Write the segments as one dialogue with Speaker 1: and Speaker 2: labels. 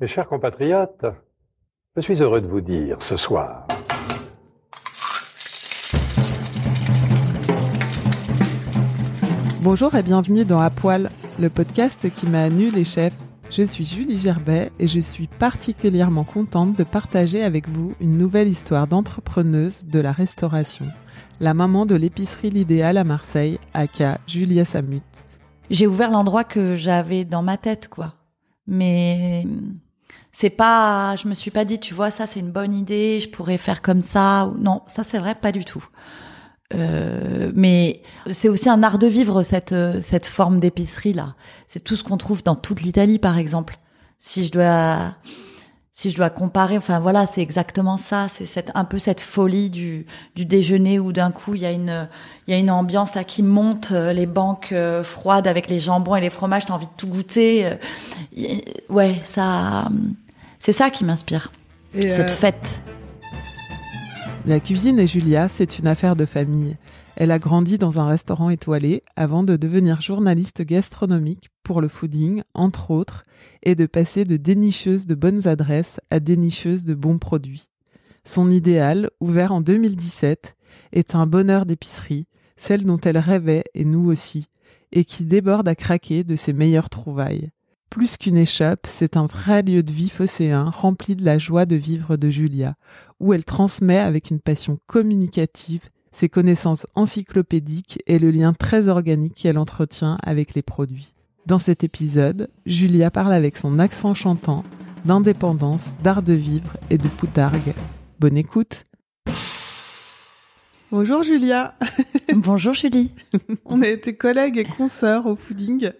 Speaker 1: Mes chers compatriotes, je suis heureux de vous dire ce soir
Speaker 2: Bonjour et bienvenue dans À Poil, le podcast qui m'a nu les chefs. Je suis Julie Gerbet et je suis particulièrement contente de partager avec vous une nouvelle histoire d'entrepreneuse de la restauration, la maman de l'épicerie L'Idéal à Marseille, aka Julia Samut.
Speaker 3: J'ai ouvert l'endroit que j'avais dans ma tête, quoi. Mais c'est pas, je me suis pas dit, tu vois, ça c'est une bonne idée, je pourrais faire comme ça. Non, ça c'est vrai, pas du tout. Euh, mais c'est aussi un art de vivre cette cette forme d'épicerie là. C'est tout ce qu'on trouve dans toute l'Italie par exemple. Si je dois si je dois comparer, enfin voilà, c'est exactement ça. C'est cette un peu cette folie du du déjeuner où d'un coup il y a une il y a une ambiance là qui monte, euh, les banques euh, froides avec les jambons et les fromages, t'as envie de tout goûter. euh, ouais, ça, c'est ça qui m'inspire.
Speaker 2: Et,
Speaker 3: Cette
Speaker 2: euh,
Speaker 3: fête.
Speaker 2: La cuisine et Julia, c'est une affaire de famille. Elle a grandi dans un restaurant étoilé avant de devenir journaliste gastronomique pour le fooding, entre autres, et de passer de dénicheuse de bonnes adresses à dénicheuse de bons produits. Son idéal, ouvert en 2017, est un bonheur d'épicerie, celle dont elle rêvait et nous aussi, et qui déborde à craquer de ses meilleures trouvailles. Plus qu'une échoppe, c'est un vrai lieu de vie phocéen rempli de la joie de vivre de Julia, où elle transmet avec une passion communicative ses connaissances encyclopédiques et le lien très organique qu'elle entretient avec les produits. Dans cet épisode, Julia parle avec son accent chantant d'indépendance, d'art de vivre et de poutargue. Bonne écoute Bonjour Julia
Speaker 3: Bonjour Julie.
Speaker 2: On a été collègues et consoeurs au fooding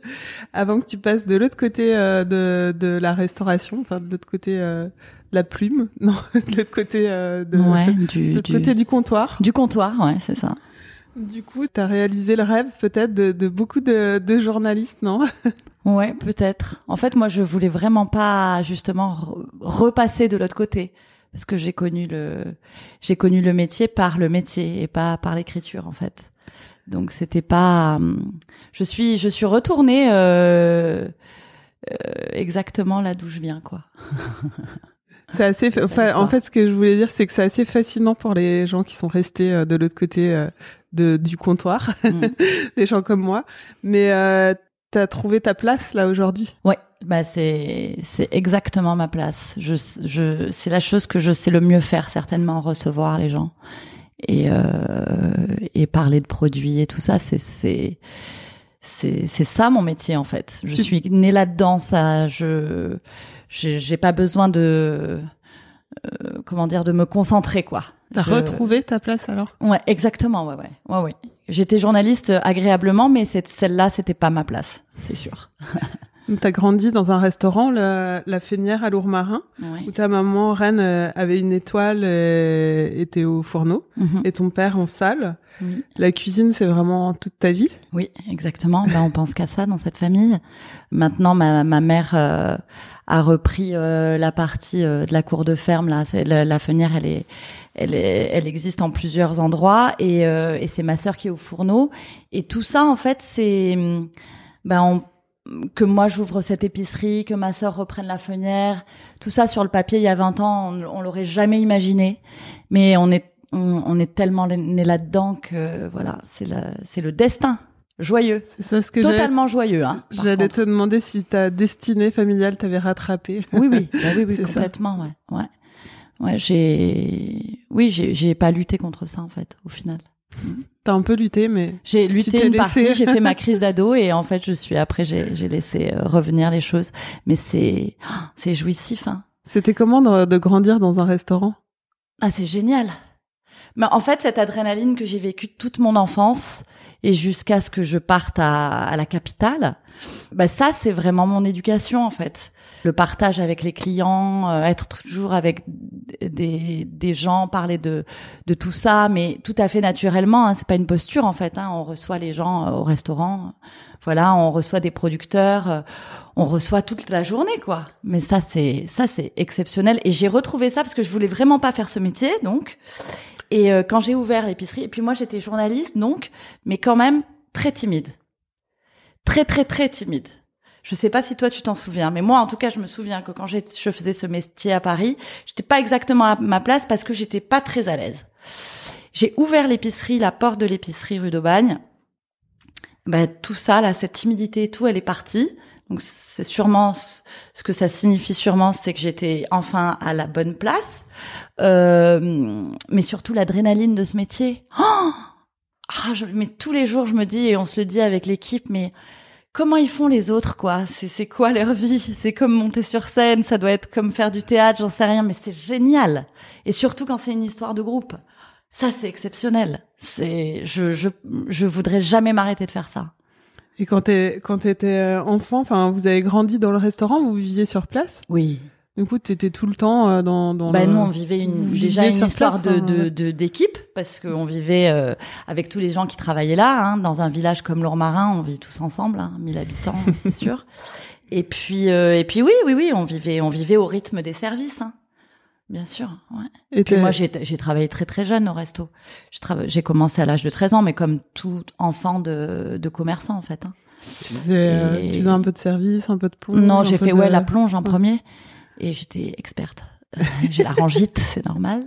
Speaker 2: avant que tu passes de l'autre côté euh, de, de la restauration, enfin de l'autre côté euh, de la plume, non, de l'autre côté euh, de,
Speaker 3: Ouais,
Speaker 2: de
Speaker 3: du,
Speaker 2: l'autre
Speaker 3: du,
Speaker 2: côté du comptoir.
Speaker 3: du comptoir, ouais, c'est ça.
Speaker 2: Du coup, tu as réalisé le rêve peut-être de, de beaucoup de, de journalistes, non?
Speaker 3: Ouais, peut-être. En fait, moi, je voulais vraiment pas justement re- repasser de l'autre côté parce que j'ai connu le j'ai connu le métier par le métier et pas par l'écriture en fait. Donc c'était pas hum, je suis je suis retournée euh, euh, exactement là d'où je viens quoi.
Speaker 2: C'est assez. Enfin, en fait, ce que je voulais dire, c'est que c'est assez fascinant pour les gens qui sont restés euh, de l'autre côté euh, de, du comptoir,
Speaker 3: Mm.
Speaker 2: des gens comme moi. Mais euh, t'as trouvé ta place là aujourd'hui?
Speaker 3: Ouais, bah c'est c'est exactement ma place. Je je c'est la chose que je sais le mieux faire certainement recevoir les gens et euh, et parler de produits et tout ça c'est c'est c'est c'est ça mon métier en fait. Je
Speaker 2: Tu-
Speaker 3: suis née là-dedans ça je j'ai j'ai pas besoin de euh, comment dire de me concentrer quoi.
Speaker 2: T'as
Speaker 3: Je-
Speaker 2: retrouvé ta place alors?
Speaker 3: Ouais, exactement, ouais ouais. Ouais ouais. J'étais journaliste euh, agréablement mais cette celle-là c'était pas ma place, c'est sûr.
Speaker 2: T'as grandi dans un restaurant, la, la Fénière à Lourmarin, où ta maman reine euh, avait une étoile et était au fourneau,
Speaker 3: Mhm.
Speaker 2: et ton père en salle.
Speaker 3: Oui.
Speaker 2: La cuisine, c'est vraiment toute ta vie?
Speaker 3: Oui, exactement. Ben, on pense qu'à ça dans cette famille. Maintenant, ma, ma mère euh, a repris euh, la partie euh, de la cour de ferme. Là, la, la fenière, elle est, elle est, elle existe en plusieurs endroits et, euh, et c'est ma sœur qui est au fourneau. Et tout ça, en fait, c'est ben on- que moi j'ouvre cette épicerie, que ma sœur reprenne la fenière. Tout ça sur le papier, il y a 20 ans, on, on l'aurait jamais imaginé. Mais on est, on, on est tellement né là-dedans que voilà, c'est c'est le destin joyeux.
Speaker 2: C'est ça ce que
Speaker 3: Totalement joyeux, hein.
Speaker 2: J'allais te demander si ta destinée familiale t'avait rattrapé.
Speaker 3: Oui, oui, bah oui, oui,
Speaker 2: C'est ça.
Speaker 3: complètement, ouais, ouais. Ouais, j'ai, oui, j'ai, pas lutté contre ça en fait, au final.
Speaker 2: T'as un peu lutté, mais
Speaker 3: J'ai lutté une
Speaker 2: laissé.
Speaker 3: partie, j'ai fait ma crise d'ado et en fait, je suis après, j'ai, laissé euh, revenir les choses. Mais c'est, c'est jouissif, hein.
Speaker 2: c'était comment de, de grandir dans un restaurant?
Speaker 3: Ah, c'est génial. Mais en fait, cette adrénaline que j'ai vécue toute mon enfance et jusqu'à ce que je parte à, à la capitale, bah ça, c'est vraiment mon éducation en fait. Le partage avec les clients, euh, être toujours avec des, des gens, parler de, de tout ça, mais tout à fait naturellement. Hein, c'est pas une posture en fait. Hein, on reçoit les gens euh, au restaurant, voilà, on reçoit des producteurs, euh, on reçoit toute la journée quoi. Mais ça c'est ça c'est exceptionnel et j'ai retrouvé ça parce que je voulais vraiment pas faire ce métier donc. Et euh, quand j'ai ouvert l'épicerie, et puis moi j'étais journaliste donc, mais quand même très timide, très très très timide. Je sais pas si toi tu t'en souviens, mais moi en tout cas je me souviens que quand je faisais ce métier à Paris, j'étais pas exactement à ma place parce que j'étais pas très à l'aise. J'ai ouvert l'épicerie, la porte de l'épicerie rue d'Aubagne. Ben, tout ça là, cette timidité et tout, elle est partie. Donc c'est sûrement ce que ça signifie sûrement, c'est que j'étais enfin à la bonne place. Euh, mais surtout l'adrénaline de ce métier. Oh ah, je, mais tous les jours je me dis et on se le dit avec l'équipe, mais comment ils font les autres quoi? C'est quoi leur vie? C'est comme monter sur scène, ça doit être comme faire du théâtre, j'en sais rien, mais c'est génial. Et surtout quand c'est une histoire de groupe, ça c'est exceptionnel. C'est je je je voudrais jamais m'arrêter de faire ça.
Speaker 2: Et quand t'es quand t'étais enfant, enfin vous avez grandi dans le restaurant, vous viviez sur place?
Speaker 3: Oui.
Speaker 2: Du coup, t'étais tout le temps euh, dans. dans
Speaker 3: bah
Speaker 2: le...
Speaker 3: nous, on vivait une, déjà une histoire
Speaker 2: place,
Speaker 3: de de de- d'équipe parce qu'on vivait euh, avec tous les gens qui travaillaient là, hein, dans un village comme Lourmarin, on vit tous ensemble, hein, 1000 habitants, c'est sûr. Et puis euh, et puis oui, oui, oui, on vivait on vivait au rythme des services, hein. bien sûr. Ouais.
Speaker 2: Et
Speaker 3: Puis moi, j'ai travaillé très très jeune au resto. J'ai commencé à l'âge de 13 ans, mais comme tout enfant de de commerçant en fait. hein.
Speaker 2: tu faisais,
Speaker 3: Et-
Speaker 2: tu faisais un peu de service, un peu de plonge.
Speaker 3: Non, j'ai fait
Speaker 2: de-
Speaker 3: ouais la plonge en
Speaker 2: Ouais.
Speaker 3: premier et j'étais experte. Euh, j'ai la rangite, c'est normal.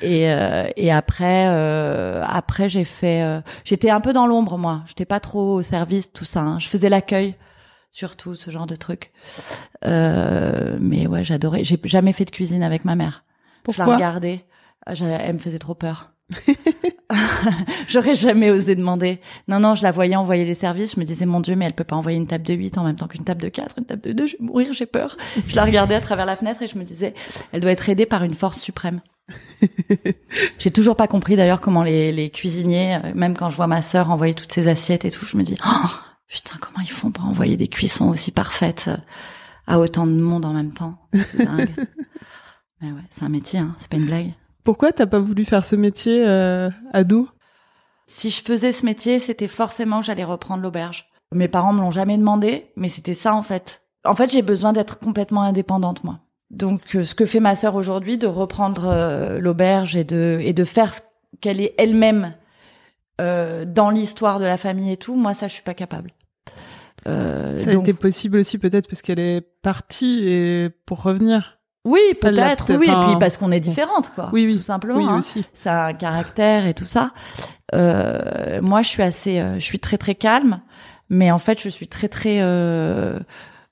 Speaker 3: Et euh, et après euh, après j'ai fait euh, j'étais un peu dans l'ombre moi. J'étais pas trop au service tout ça. hein. Je faisais l'accueil surtout ce genre de truc. Euh, mais ouais, j'adorais. J'ai jamais fait de cuisine avec ma mère. je la
Speaker 2: Pourquoi?
Speaker 3: regardais. J'a- Elle me faisait trop peur. J'aurais jamais osé demander. Non, non, je la voyais envoyer les services. Je me disais, mon Dieu, mais elle peut pas envoyer une table de 8 en même temps qu'une table de 4, une table de 2. Je vais mourir, j'ai peur. Je la regardais à travers la fenêtre et je me disais, elle doit être aidée par une force suprême. j'ai toujours pas compris d'ailleurs comment les, les cuisiniers, euh, même quand je vois ma sœur envoyer toutes ses assiettes et tout, je me dis, oh, putain, comment ils font pour envoyer des cuissons aussi parfaites euh, à autant de monde en même temps. C'est dingue. Mais ouais, c'est un métier, hein, c'est pas une blague.
Speaker 2: Pourquoi t'as pas voulu faire ce métier euh, ado
Speaker 3: Si je faisais ce métier, c'était forcément que j'allais reprendre l'auberge. Mes parents me l'ont jamais demandé, mais c'était ça en fait. En fait, j'ai besoin d'être complètement indépendante moi. Donc, euh, ce que fait ma sœur aujourd'hui, de reprendre euh, l'auberge et de et de faire ce qu'elle est elle-même euh, dans l'histoire de la famille et tout, moi ça, je suis pas capable. Euh,
Speaker 2: Ça a
Speaker 3: donc-
Speaker 2: été possible aussi peut-être parce qu'elle est partie et pour revenir.
Speaker 3: Oui, peut-être, oui, et puis parce qu'on est différentes, quoi.
Speaker 2: Oui, oui.
Speaker 3: tout simplement.
Speaker 2: Oui
Speaker 3: hein.
Speaker 2: aussi.
Speaker 3: ça a un caractère et tout ça. Euh, moi, je suis assez, euh, je suis très très calme, mais en fait, je suis très très euh,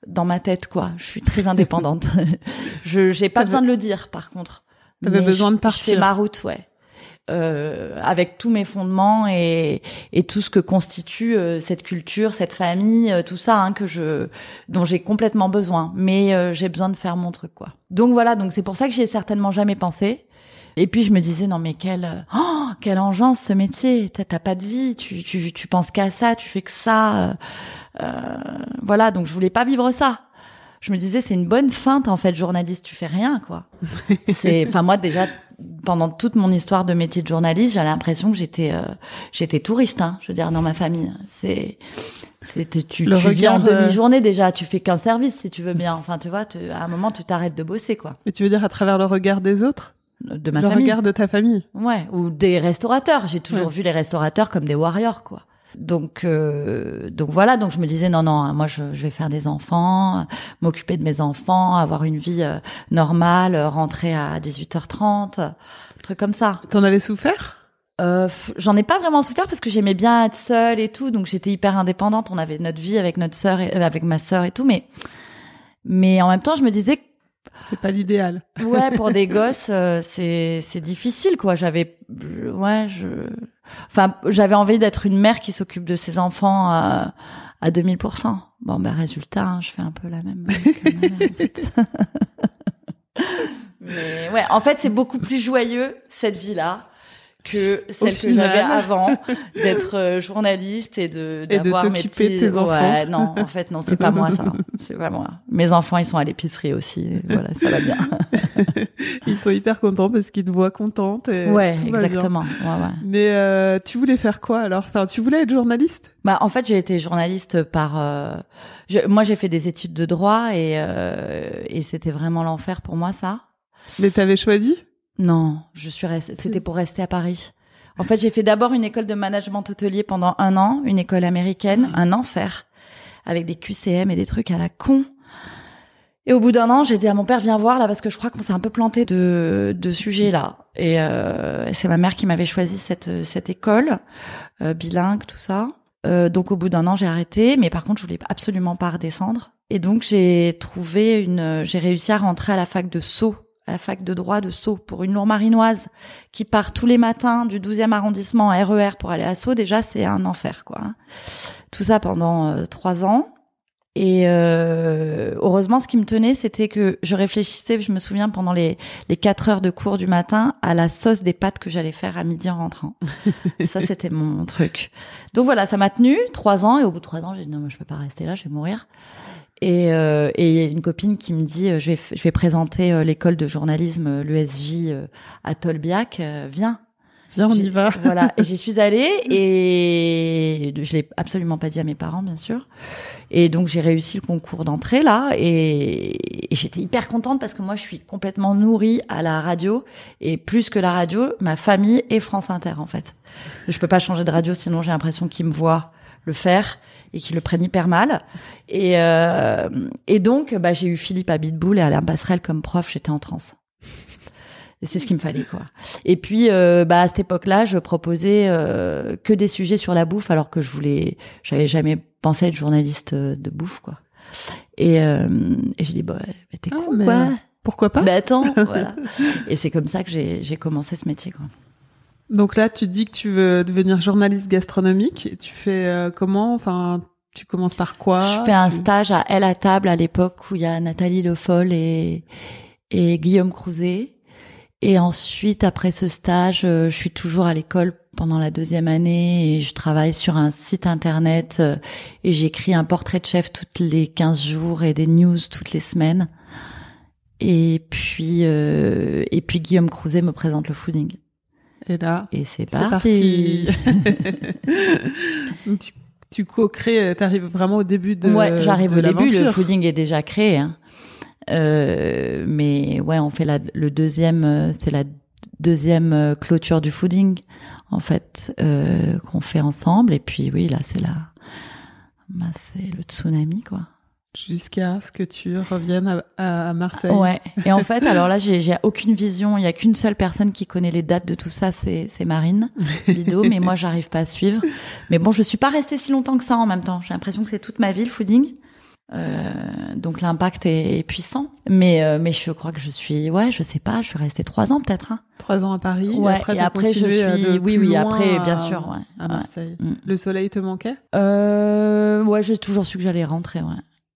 Speaker 3: dans ma tête, quoi. Je suis très indépendante. je j'ai pas besoin de le dire, par contre.
Speaker 2: T'avais besoin
Speaker 3: je-
Speaker 2: de partir.
Speaker 3: Je fais ma route, ouais. Euh, avec tous mes fondements et, et tout ce que constitue euh, cette culture, cette famille, euh, tout ça hein, que je dont j'ai complètement besoin. Mais euh, j'ai besoin de faire mon truc quoi. Donc voilà, donc c'est pour ça que j'y ai certainement jamais pensé. Et puis je me disais non mais quelle oh, quelle engeance ce métier. T'as pas de vie, tu tu tu penses qu'à ça, tu fais que ça. euh, voilà, donc je voulais pas vivre ça. Je me disais c'est une bonne feinte en fait journaliste, tu fais rien quoi. C'est enfin moi déjà pendant toute mon histoire de métier de journaliste, j'avais l'impression que j'étais euh, j'étais touriste hein, je veux dire dans ma famille. C'est c'était tu,
Speaker 2: Le
Speaker 3: tu vis en
Speaker 2: euh,
Speaker 3: demi-journée déjà, tu fais qu'un service si tu veux bien. Enfin tu vois, tu- à un moment tu t'arrêtes de bosser quoi.
Speaker 2: Et tu veux dire à travers le regard des autres?
Speaker 3: De ma
Speaker 2: Le
Speaker 3: famille.
Speaker 2: regard de ta famille
Speaker 3: Ouais, ou des restaurateurs. J'ai toujours
Speaker 2: Ouais.
Speaker 3: vu les restaurateurs comme des warriors, quoi. Donc, euh, donc voilà. Donc je me disais non, non, hein, moi je, je vais faire des enfants, euh, m'occuper de mes enfants, avoir une vie euh, normale, euh, rentrer à 18h30, euh, truc comme ça.
Speaker 2: T'en avais souffert?
Speaker 3: Euh, J'en ai pas vraiment souffert parce que j'aimais bien être seule et tout, donc j'étais hyper indépendante. On avait notre vie avec notre sœur, et, avec ma sœur et tout, mais mais en même temps je me disais
Speaker 2: C'est pas l'idéal.
Speaker 3: Ouais, pour des gosses, euh, c'est c'est difficile quoi. J'avais ouais, je enfin, j'avais envie d'être une mère qui s'occupe de ses enfants à à 2000% Bon ben résultat, hein, je fais un peu la même que ma mère, en fait. Mais ouais, en fait, c'est beaucoup plus joyeux cette vie-là que celle que j'avais avant d'être euh, journaliste et de d'avoir mes petits
Speaker 2: tes enfants.
Speaker 3: ouais non en fait non c'est pas moi ça. C'est pas moi. Mes enfants ils sont à l'épicerie aussi. Voilà ça va bien.
Speaker 2: Ils sont hyper contents parce qu'ils te voient contente. Et
Speaker 3: ouais exactement. Ouais ouais.
Speaker 2: Mais euh, tu voulais faire quoi alors? Enfin, tu voulais être journaliste?
Speaker 3: Bah, en fait, j'ai été journaliste par. euh, je- moi, j'ai fait des études de droit et euh, et c'était vraiment l'enfer pour moi, ça.
Speaker 2: Mais t'avais choisi?
Speaker 3: Non, je suis restée. C'était pour rester à Paris. En fait, j'ai fait d'abord une école de management hôtelier pendant un an, une école américaine, un enfer, avec des QCM et des trucs à la con. Et au bout d'un an, j'ai dit à mon père, viens voir là, parce que je crois qu'on s'est un peu planté de, de sujets là. Et euh, c'est ma mère qui m'avait choisi cette, cette école, euh, bilingue, tout ça. Euh, donc au bout d'un an, j'ai arrêté, mais par contre, je voulais absolument pas redescendre. Et donc j'ai trouvé une, j'ai réussi à rentrer à la fac de Sceaux, à la fac de droit de Sceaux, pour une lourd-marinoise qui part tous les matins du 12e arrondissement en RER pour aller à Sceaux. Déjà, c'est un enfer, quoi. Tout ça pendant euh, trois ans. Et euh, heureusement, ce qui me tenait, c'était que je réfléchissais, je me souviens, pendant les, les quatre heures de cours du matin, à la sauce des pâtes que j'allais faire à midi en rentrant. ça, c'était mon truc. Donc voilà, ça m'a tenu trois ans. Et au bout de trois ans, j'ai dit non, moi, je peux pas rester là, je vais mourir. Et, euh, et une copine qui me dit, euh, je vais, je vais présenter euh, l'école de journalisme, euh, l'ESJ euh, à Tolbiac, euh, viens.
Speaker 2: Viens, on y va.
Speaker 3: Voilà, et j'y suis allée et je l'ai absolument pas dit à mes parents, bien sûr. Et donc j'ai réussi le concours d'entrée là et, et j'étais hyper contente parce que moi je suis complètement nourrie à la radio et plus que la radio, ma famille est France Inter en fait. Je peux pas changer de radio sinon j'ai l'impression qu'ils me voient le faire et qu'ils le prennent hyper mal. Et, euh, et donc bah, j'ai eu Philippe Abitboul et Alain Passerelle comme prof, j'étais en transe. Et c'est ce qu'il me fallait, quoi. Et puis, euh, bah, à cette époque-là, je proposais euh, que des sujets sur la bouffe, alors que je voulais, j'avais jamais pensé être journaliste de bouffe, quoi. Et, euh, et j'ai dit, bah, t'es
Speaker 2: Ah,
Speaker 3: con,
Speaker 2: mais-
Speaker 3: quoi.
Speaker 2: Pourquoi pas?
Speaker 3: Bah attends, voilà. Et c'est comme ça que j'ai j'ai commencé ce métier, quoi.
Speaker 2: Donc là, tu te dis que tu veux devenir journaliste gastronomique. Et tu fais euh, comment? Enfin, tu commences par quoi?
Speaker 3: Je fais un
Speaker 2: Tu-
Speaker 3: stage à Elle à table à l'époque où il y a Nathalie Le Foll et, et Guillaume Crouzet. Et ensuite, après ce stage, euh, je suis toujours à l'école pendant la deuxième année et je travaille sur un site internet euh, et j'écris un portrait de chef toutes les 15 jours et des news toutes les semaines. Et puis, euh, et puis Guillaume Crouzet me présente le fooding.
Speaker 2: Et là,
Speaker 3: Et c'est parti.
Speaker 2: parti. Tu, tu co-crées, t'arrives vraiment au début de
Speaker 3: ouais, j'arrive au début, le fooding est déjà créé. Hein. Euh, mais ouais, on fait la, le deuxième, euh, c'est la deuxième euh, clôture du fooding en fait euh, qu'on fait ensemble. Et puis oui, là c'est la, bah, c'est le tsunami quoi.
Speaker 2: Jusqu'à ce que tu reviennes à, à- Marseille.
Speaker 3: Ouais. Et en fait, alors là, j'ai j'ai aucune vision. Il y a qu'une seule personne qui connaît les dates de tout ça, c'est c'est Marine Bidot. mais moi, j'arrive pas à suivre. Mais bon, je suis pas restée si longtemps que ça en même temps. J'ai l'impression que c'est toute ma vie le fooding. Euh, donc l'impact est, est puissant. Mais euh, mais je crois que je suis, ouais, je sais pas, je suis restée trois ans peut-être. Hein.
Speaker 2: Trois ans à Paris.
Speaker 3: Ouais.
Speaker 2: après,
Speaker 3: et après, je
Speaker 2: euh,
Speaker 3: suis,
Speaker 2: de
Speaker 3: oui, oui. Après, bien
Speaker 2: à-
Speaker 3: sûr, ouais.
Speaker 2: À
Speaker 3: Ouais.
Speaker 2: Marseille.
Speaker 3: Mm.
Speaker 2: Le soleil te manquait?
Speaker 3: Euh, ouais, j'ai toujours su que j'allais rentrer, ouais.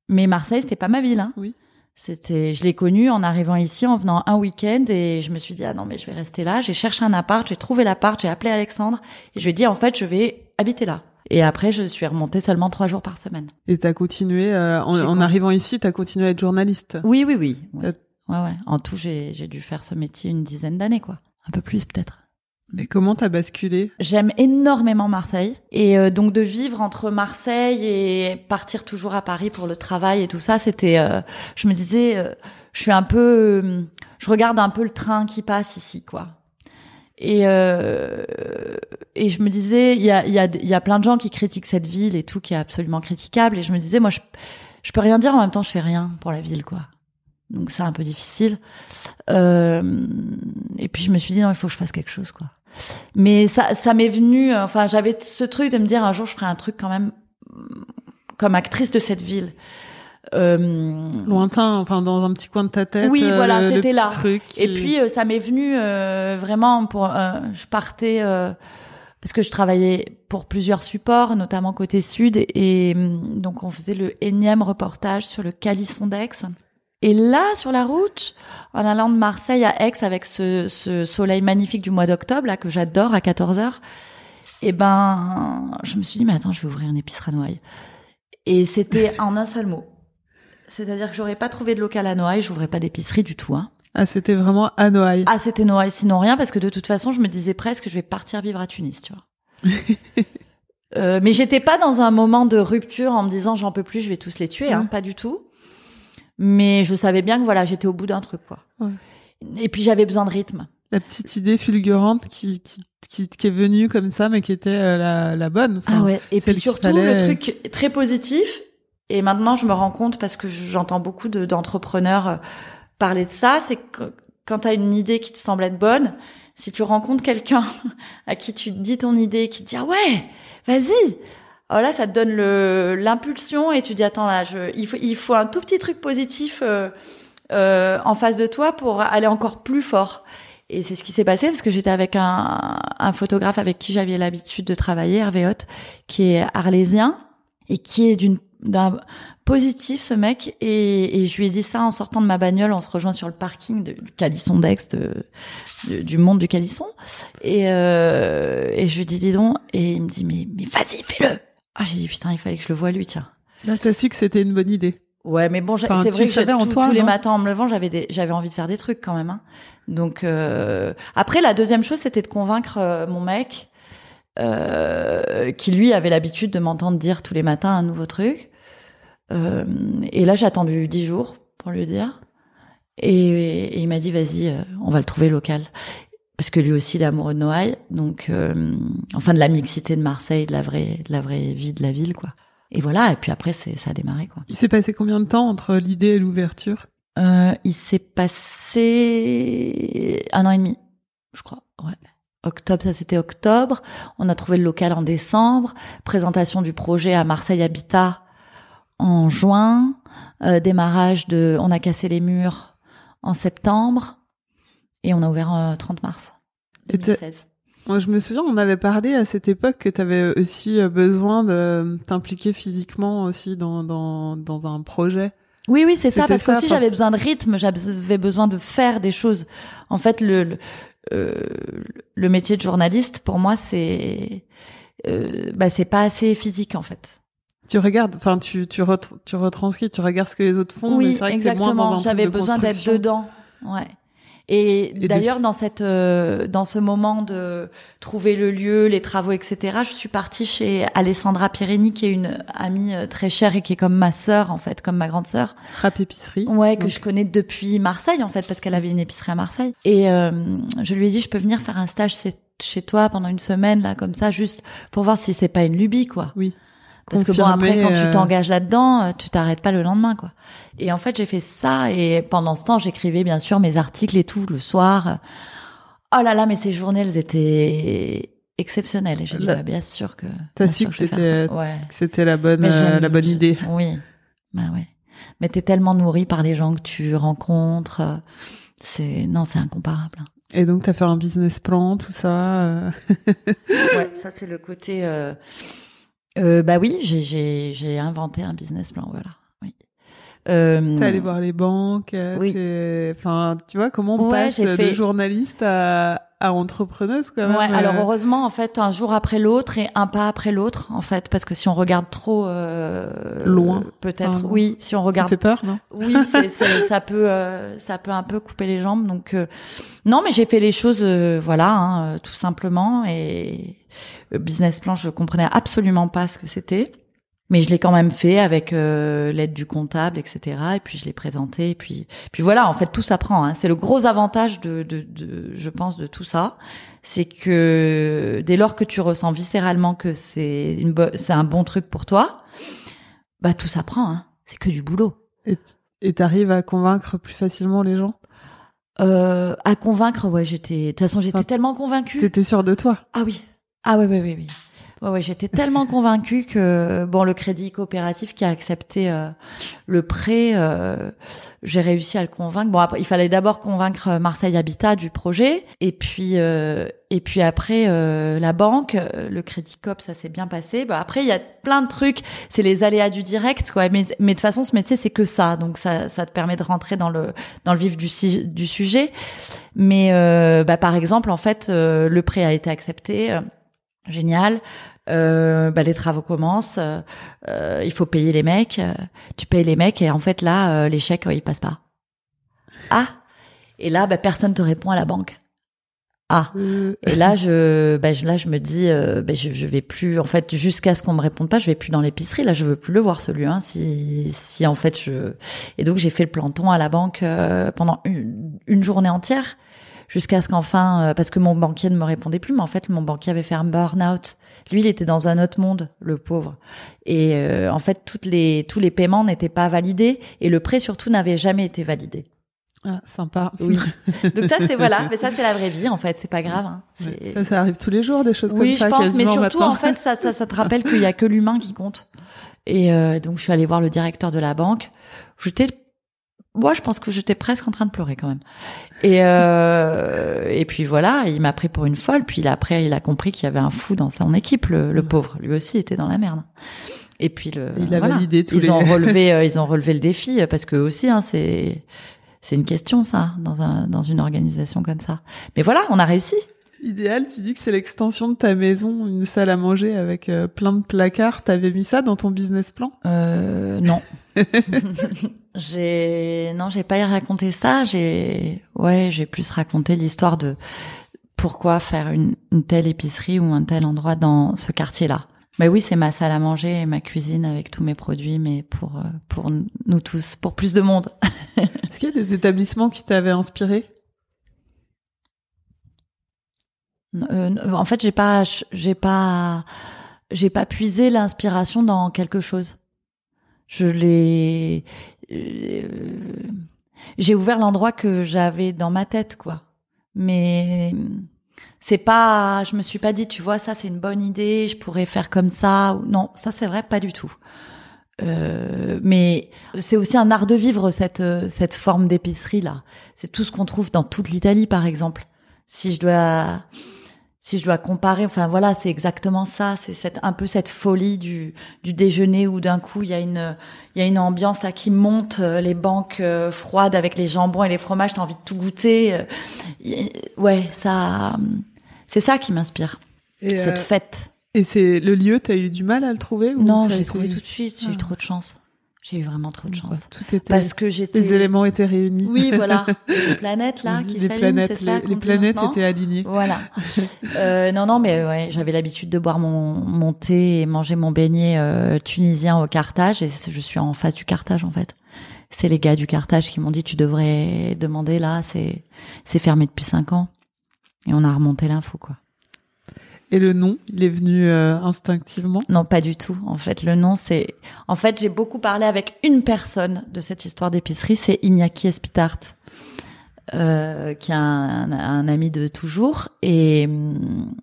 Speaker 3: Mais Marseille, c'était pas ma ville, hein.
Speaker 2: Oui.
Speaker 3: C'était, je l'ai connu en arrivant ici, en venant un week-end, et je me suis dit, ah non, mais je vais rester là. J'ai cherché un appart, j'ai trouvé l'appart, j'ai appelé Alexandre, et je lui ai dit, en fait, je vais habiter là. Et après, je suis remontée seulement trois jours par semaine.
Speaker 2: Et t'as continué, euh, en, arrivant ici, t'as continué à être journaliste.
Speaker 3: Oui, oui, oui. Ouais,
Speaker 2: Euh,
Speaker 3: ouais. ouais. En tout, j'ai, j'ai dû faire ce métier une dizaine d'années, quoi. Un peu plus, peut-être.
Speaker 2: Et comment t'as basculé?
Speaker 3: J'aime énormément Marseille et euh, donc de vivre entre Marseille et partir toujours à Paris pour le travail et tout ça, c'était, euh, je me disais, euh, je suis un peu, euh, je regarde un peu le train qui passe ici, quoi. Et euh, et je me disais, il y a il y a il y a plein de gens qui critiquent cette ville et tout qui est absolument critiquable et je me disais, moi je je peux rien dire en même temps, je fais rien pour la ville, quoi. Donc c'est un peu difficile. Euh, et puis je me suis dit non, il faut que je fasse quelque chose, quoi. Mais ça, ça m'est venu. euh, Enfin, j'avais ce truc de me dire un jour, je ferai un truc quand même mm, comme actrice de cette ville. Euh,
Speaker 2: Lointain, enfin dans un petit coin de ta tête.
Speaker 3: Oui,
Speaker 2: euh,
Speaker 3: voilà,
Speaker 2: le
Speaker 3: c'était là.
Speaker 2: Truc
Speaker 3: Et puis euh, ça m'est venu euh, vraiment pour. euh, je partais euh, parce que je travaillais pour plusieurs supports, notamment côté sud, et, donc on faisait le énième reportage sur le Calisson d'Aix. Et là, sur la route, en allant de Marseille à Aix avec ce, ce soleil magnifique du mois d'octobre, là, que j'adore à 14 heures, eh ben, je me suis dit, mais attends, je vais ouvrir une épicerie à Noailles. Et c'était en un seul mot. C'est-à-dire que j'aurais pas trouvé de local à Noailles, j'ouvrais pas d'épicerie du tout, hein.
Speaker 2: Ah, c'était vraiment à Noailles.
Speaker 3: Ah, c'était Noailles, sinon rien, parce que de toute façon, je me disais presque que je vais partir vivre à Tunis, tu vois. euh, mais j'étais pas dans un moment de rupture en me disant j'en peux plus, je vais tous les tuer, hein, pas du tout. Mais je savais bien que voilà, j'étais au bout d'un truc, quoi.
Speaker 2: Ouais.
Speaker 3: Et puis j'avais besoin de rythme.
Speaker 2: La petite idée fulgurante qui, qui, qui, qui est venue comme ça, mais qui était euh, la, la bonne. Enfin,
Speaker 3: ah ouais. Et puis surtout,
Speaker 2: fallait.
Speaker 3: le truc très positif. Et maintenant, je me rends compte parce que j'entends beaucoup de- d'entrepreneurs euh, parler de ça, c'est que quand tu as une idée qui te semble être bonne, si tu rencontres quelqu'un à qui tu dis ton idée, qui te dit ah ouais, vas-y. Alors là, ça te donne le l'impulsion et tu dis attends là, je, il faut il faut un tout petit truc positif euh, euh, en face de toi pour aller encore plus fort. Et c'est ce qui s'est passé parce que j'étais avec un, un photographe avec qui j'avais l'habitude de travailler, Hervé qui est arlésien et qui est d'une d'un positif ce mec. Et, et je lui ai dit ça en sortant de ma bagnole on se rejoint sur le parking du Calisson d'Aix de- du monde du Calisson. Et euh, et je lui dis dis donc et il me dit mais mais vas-y fais-le ah j'ai dit putain il fallait que je le voie lui tiens
Speaker 2: Là, t'as su que c'était une bonne idée.
Speaker 3: Ouais, mais bon,
Speaker 2: Enfin,
Speaker 3: c'est vrai que
Speaker 2: en
Speaker 3: tous-
Speaker 2: toi,
Speaker 3: tous les
Speaker 2: non
Speaker 3: matins en me levant, j'avais des, j'avais envie de faire des trucs quand même. Hein. Donc euh, après, la deuxième chose, c'était de convaincre euh, mon mec, euh, qui lui avait l'habitude de m'entendre dire tous les matins un nouveau truc. Et là, j'ai attendu dix jours pour lui dire. Et, et il m'a dit, vas-y, on va le trouver local. Parce que lui aussi, il est amoureux de Noailles. Donc, euh, enfin, de la mixité de Marseille, de la vraie, de la vraie vie de la ville, quoi. Et voilà. Et puis après, c'est, ça a démarré, quoi.
Speaker 2: Il s'est passé combien de temps entre l'idée et l'ouverture?
Speaker 3: Euh, il s'est passé un an et demi, je crois. Ouais. Octobre, ça c'était octobre. On a trouvé le local en décembre. Présentation du projet à Marseille Habitat en juin. Euh, démarrage de, on a cassé les murs en septembre et on a ouvert euh, 30 mars
Speaker 2: Et t'as-
Speaker 3: 2016.
Speaker 2: Moi, je me souviens, on avait parlé à cette époque que tu avais aussi euh, besoin de t'impliquer physiquement aussi dans, dans, dans un projet.
Speaker 3: Oui, oui, c'est ça, parce que aussi j'avais besoin de rythme, j'avais besoin de faire des choses. En fait, le le, euh, le métier de journaliste, pour moi, c'est euh, bah c'est pas assez physique en fait.
Speaker 2: Tu regardes, enfin, tu, tu, ret- tu retranscris, tu regardes ce que les autres font, mais
Speaker 3: oui,
Speaker 2: c'est vrai
Speaker 3: exactement. J'avais besoin d'être dedans. Ouais. Et, d'ailleurs, dans cette, euh, dans ce moment de trouver le lieu, les travaux, etc., je suis partie chez Alessandra Pierini, qui est une amie euh, très chère et qui est comme ma sœur, en fait, comme ma grande sœur.
Speaker 2: Rap épicerie.
Speaker 3: Ouais, que
Speaker 2: Donc,
Speaker 3: je connais depuis Marseille, en fait, parce qu'elle avait une épicerie à Marseille. Et euh, je lui ai dit, je peux venir faire un stage chez toi pendant une semaine, là, comme ça, juste pour voir si c'est pas une lubie, quoi.
Speaker 2: Oui.
Speaker 3: Parce que bon, après, quand
Speaker 2: euh,
Speaker 3: tu t'engages là-dedans, euh, tu t'arrêtes pas le lendemain, quoi. Et en fait, j'ai fait ça, et pendant ce temps, j'écrivais bien sûr mes articles et tout le soir. Oh là là, mais ces journées, elles étaient exceptionnelles. Et j'ai dit, bah, bien sûr que.
Speaker 2: t'as su que.
Speaker 3: Ouais.
Speaker 2: C'était la bonne, euh, la bonne idée.
Speaker 3: Oui, bah ouais. Mais t'es tellement nourri par les gens que tu rencontres. euh, C'est non, c'est incomparable.
Speaker 2: Et donc, t'as fait un business plan, tout ça. euh.
Speaker 3: Ouais, ça c'est le côté. Euh... euh, bah oui, j'ai j'ai j'ai inventé un business plan, voilà. Oui. Euh,
Speaker 2: T'es allé voir les banques. euh,
Speaker 3: Oui.
Speaker 2: Enfin, tu vois comment on
Speaker 3: Ouais,
Speaker 2: passe de
Speaker 3: fait-
Speaker 2: journaliste à, à entrepreneuse quand même.
Speaker 3: Ouais, alors
Speaker 2: euh.
Speaker 3: heureusement en fait un jour après l'autre et un pas après l'autre en fait parce que si on regarde trop euh,
Speaker 2: Loin.
Speaker 3: peut-être oui si on
Speaker 2: Ça
Speaker 3: regarde
Speaker 2: fait peur, non
Speaker 3: Oui, c'est, c'est- ça peut, euh, ça peut un peu couper les jambes. Donc euh, non, mais j'ai fait les choses, euh, voilà, hein, tout simplement. Et business plan, je comprenais absolument pas ce que c'était, mais je l'ai quand même fait avec euh, l'aide du comptable, etc. Et puis je l'ai présenté. Et puis, puis voilà, en fait, tout s'apprend. Hein. C'est le gros avantage de, de, de, je pense, de tout ça, c'est que dès lors que tu ressens viscéralement que c'est une, c'est un bon truc pour toi, bah tout s'apprend. Hein. C'est que du boulot.
Speaker 2: Et t'arrives à convaincre plus facilement les gens?
Speaker 3: Euh, à convaincre, ouais, j'étais. De toute façon, j'étais tellement convaincue.
Speaker 2: T'étais sûre de toi?
Speaker 3: Ah oui. Ah oui, oui, oui, oui. Ouais, ouais, j'étais tellement convaincue que bon, le crédit coopératif qui a accepté euh, le prêt, euh, j'ai réussi à le convaincre. Bon, après, il fallait d'abord convaincre Marseille Habitat du projet, et puis euh, et puis après la banque, le crédit coop, ça s'est bien passé. Bah, après, il y a plein de trucs. C'est les aléas du direct, quoi. Mais mais de toute façon, ce métier, c'est que ça, donc ça ça te permet de rentrer dans le dans le vif du du sujet. Mais bah, par exemple, en fait, le prêt a été accepté génial. Euh, bah, les travaux commencent, euh, il faut payer les mecs, tu payes les mecs et en fait là, euh, les chèques, ils passent pas. Ah Et là, bah, personne te répond à la banque. Ah Et là, je, bah, là, je me dis, bah, je, vais plus, en fait, jusqu'à ce qu'on me réponde pas, je vais plus dans l'épicerie. Là, je veux plus le voir celui là Si, si en fait je, et donc j'ai fait le planton à la banque pendant une journée entière jusqu'à ce qu'enfin, euh, parce que mon banquier ne me répondait plus, mais en fait, mon banquier avait fait un burn-out. Lui, il était dans un autre monde, le pauvre. Et euh, en fait, toutes les, tous les paiements n'étaient pas validés et le prêt surtout n'avait jamais été validé.
Speaker 2: Ah, sympa.
Speaker 3: Oui. Donc ça, c'est voilà, mais ça, c'est la vraie vie en fait. C'est pas grave. Hein.
Speaker 2: Ça, ça arrive tous les jours, des choses comme ça.
Speaker 3: Oui, je pense, mais surtout en fait, ça, ça, ça te rappelle qu'il y a que l'humain qui compte. Et euh, donc, je suis allée voir le directeur de la banque. J'étais moi, je pense que j'étais presque en train de pleurer quand même. Et euh, et puis voilà, il m'a pris pour une folle. Puis après, il a compris qu'il y avait un fou dans son équipe, le, pauvre. Lui aussi était dans la merde. Et puis le,
Speaker 2: il a validé tous
Speaker 3: ils ont relevé, euh, ils ont relevé le défi parce que aussi, hein, c'est c'est une question ça dans un dans une organisation comme ça. Mais voilà, on a réussi.
Speaker 2: Idéal, tu dis que c'est l'extension de ta maison, une salle à manger avec euh, plein de placards. T'avais mis ça dans ton business plan?
Speaker 3: Euh, Non. j'ai non, j'ai pas raconté ça. J'ai ouais, j'ai plus raconté l'histoire de pourquoi faire une, une, telle épicerie ou un tel endroit dans ce quartier-là. Mais oui, c'est ma salle à manger et ma cuisine avec tous mes produits, mais pour euh, pour nous tous, pour plus de monde.
Speaker 2: Est-ce qu'il y a des établissements qui t'avaient inspiré?
Speaker 3: Euh, en fait, j'ai pas, j'ai pas, j'ai pas puisé l'inspiration dans quelque chose. Je l'ai, j'ai ouvert l'endroit que j'avais dans ma tête, quoi. Mais c'est pas, je me suis pas dit, tu vois, ça c'est une bonne idée, je pourrais faire comme ça. Non, ça c'est vrai, pas du tout. Euh, mais c'est aussi un art de vivre cette cette forme d'épicerie là. C'est tout ce qu'on trouve dans toute l'Italie, par exemple. Si je dois si je dois comparer, enfin voilà, c'est exactement ça. C'est cette, un peu cette folie du, du déjeuner où d'un coup il y a une, il y a une ambiance là qui monte, euh, les banques euh, froides avec les jambons et les fromages, t'as envie de tout goûter. Euh, ouais, ça, c'est ça qui m'inspire. Cette fête.
Speaker 2: Et c'est le lieu, t'as eu du mal à le trouver ou
Speaker 3: Non, je l'ai trouvé tout de suite. J'ai eu ah. trop de chance. J'ai eu vraiment trop de bah, chance.
Speaker 2: tout était, parce que j'étais. Les éléments étaient réunis.
Speaker 3: Oui, voilà. Les planètes là qui s'alignent, c'est ça.
Speaker 2: Les, planètes étaient alignées.
Speaker 3: Voilà. euh, non, non, mais ouais, j'avais l'habitude de boire mon, mon thé et manger mon beignet euh, tunisien au Carthage et je suis en face du Carthage en fait. C'est les gars du Carthage qui m'ont dit tu devrais demander là, c'est c'est fermé depuis cinq ans et on a remonté l'info quoi.
Speaker 2: Et le nom, il est venu euh, instinctivement?
Speaker 3: Non, pas du tout. En fait, le nom, c'est... En fait, j'ai beaucoup parlé avec une personne de cette histoire d'épicerie, c'est Iñaki Espitart, euh, qui est un, un, ami de toujours. Et... Hum,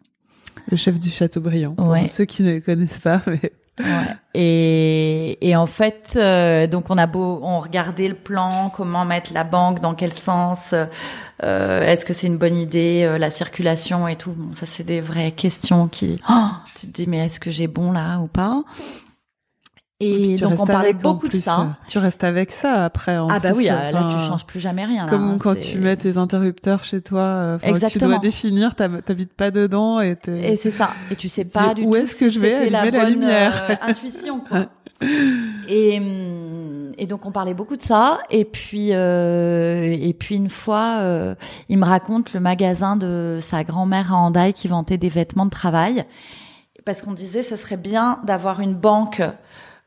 Speaker 2: le chef du Châteaubriand, pour ouais. ceux qui ne le connaissent pas. Mais...
Speaker 3: Et, et en fait, euh, donc on a beau, on regardait le plan, comment mettre la banque, dans quel sens, euh, est-ce que c'est une bonne idée, euh, la circulation et tout. Bon, ça c'est des vraies questions qui, oh, tu te dis mais est-ce que j'ai bon là ou pas? Et donc on parlait beaucoup de ça. Euh,
Speaker 2: tu restes avec ça après. En
Speaker 3: ah bah oui, là tu changes plus jamais rien.
Speaker 2: Comme
Speaker 3: hein,
Speaker 2: quand tu mets tes interrupteurs chez toi, Exactement. tu dois définir, t'habites pas dedans et
Speaker 3: Et c'est ça. Et tu sais pas du
Speaker 2: où
Speaker 3: tout
Speaker 2: est-ce que je vais allumer la,
Speaker 3: bonne,
Speaker 2: lumière.
Speaker 3: intuition quoi. et, hum, et donc on parlait beaucoup de ça. Et puis euh, et puis une fois, euh, il me raconte le magasin de sa grand-mère à Handaï qui vendait des vêtements de travail. Parce qu'on disait, ça serait bien d'avoir une banque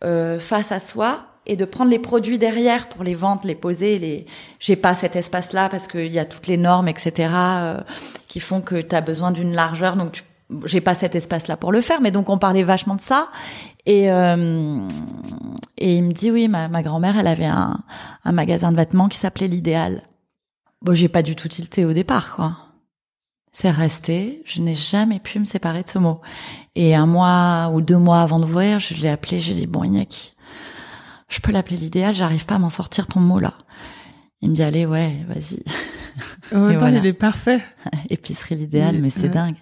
Speaker 3: euh, face à soi et de prendre les produits derrière pour les vendre, les poser. Les, j'ai pas cet espace-là parce qu'il y a toutes les normes, etc. Euh, qui font que tu as besoin d'une largeur. Donc tu j'ai pas cet espace-là pour le faire, mais donc on parlait vachement de ça. Et, euh, et il me dit oui, ma, ma grand-mère, elle avait un, un magasin de vêtements qui s'appelait l'Idéal. Bon, j'ai pas du tout tilté au départ, quoi. C'est resté. Je n'ai jamais pu me séparer de ce mot. Et un mois ou deux mois avant d'ouvrir, je l'ai appelé. Je lui ai dit bon Iñaki, je peux l'appeler l'idéal. J'arrive pas à m'en sortir ton mot là. Il me dit allez ouais, vas-y.
Speaker 2: En même
Speaker 3: Et
Speaker 2: temps,
Speaker 3: voilà.
Speaker 2: il est parfait.
Speaker 3: Épicerie l'idéal, mais c'est
Speaker 2: ouais.
Speaker 3: dingue.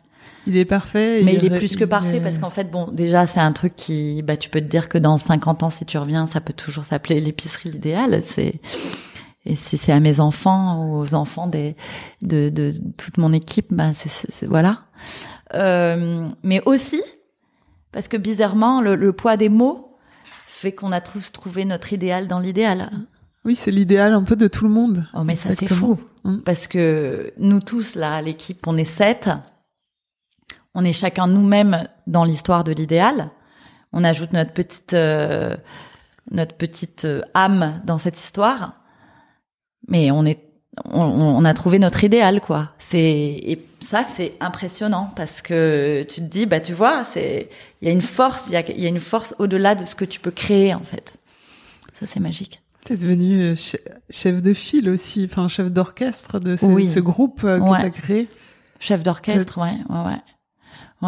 Speaker 2: Il est parfait.
Speaker 3: Mais il est plus que parfait
Speaker 2: est-
Speaker 3: parce qu'en fait, bon, déjà, c'est un truc qui, bah, tu peux te dire que dans 50 ans, si tu reviens, ça peut toujours s'appeler l'épicerie idéale. C'est, et si c'est à mes enfants, aux enfants des, de, de toute mon équipe, bah, c'est, voilà. Euh, mais aussi, parce que bizarrement, le, le poids des mots fait qu'on a tous trouvé notre idéal dans l'idéal.
Speaker 2: Oui, c'est l'idéal un peu de tout le monde.
Speaker 3: Oh, mais ça, c'est fou.
Speaker 2: Mm.
Speaker 3: Parce que nous tous, là, l'équipe, on est sept. On est chacun nous-mêmes dans l'histoire de l'idéal. On ajoute notre petite, euh, notre petite euh, âme dans cette histoire. Mais on est, on, on a trouvé notre idéal, quoi. C'est, et ça, c'est impressionnant parce que tu te dis, bah, tu vois, c'est, il y a une force, il y a, y a une force au-delà de ce que tu peux créer, en fait. Ça, c'est magique.
Speaker 2: T'es devenu euh, che- chef de file aussi, enfin chef d'orchestre de ce,
Speaker 3: Oui.
Speaker 2: ce groupe euh, que
Speaker 3: Ouais.
Speaker 2: t'as créé.
Speaker 3: Chef d'orchestre, ouais, ouais, ouais.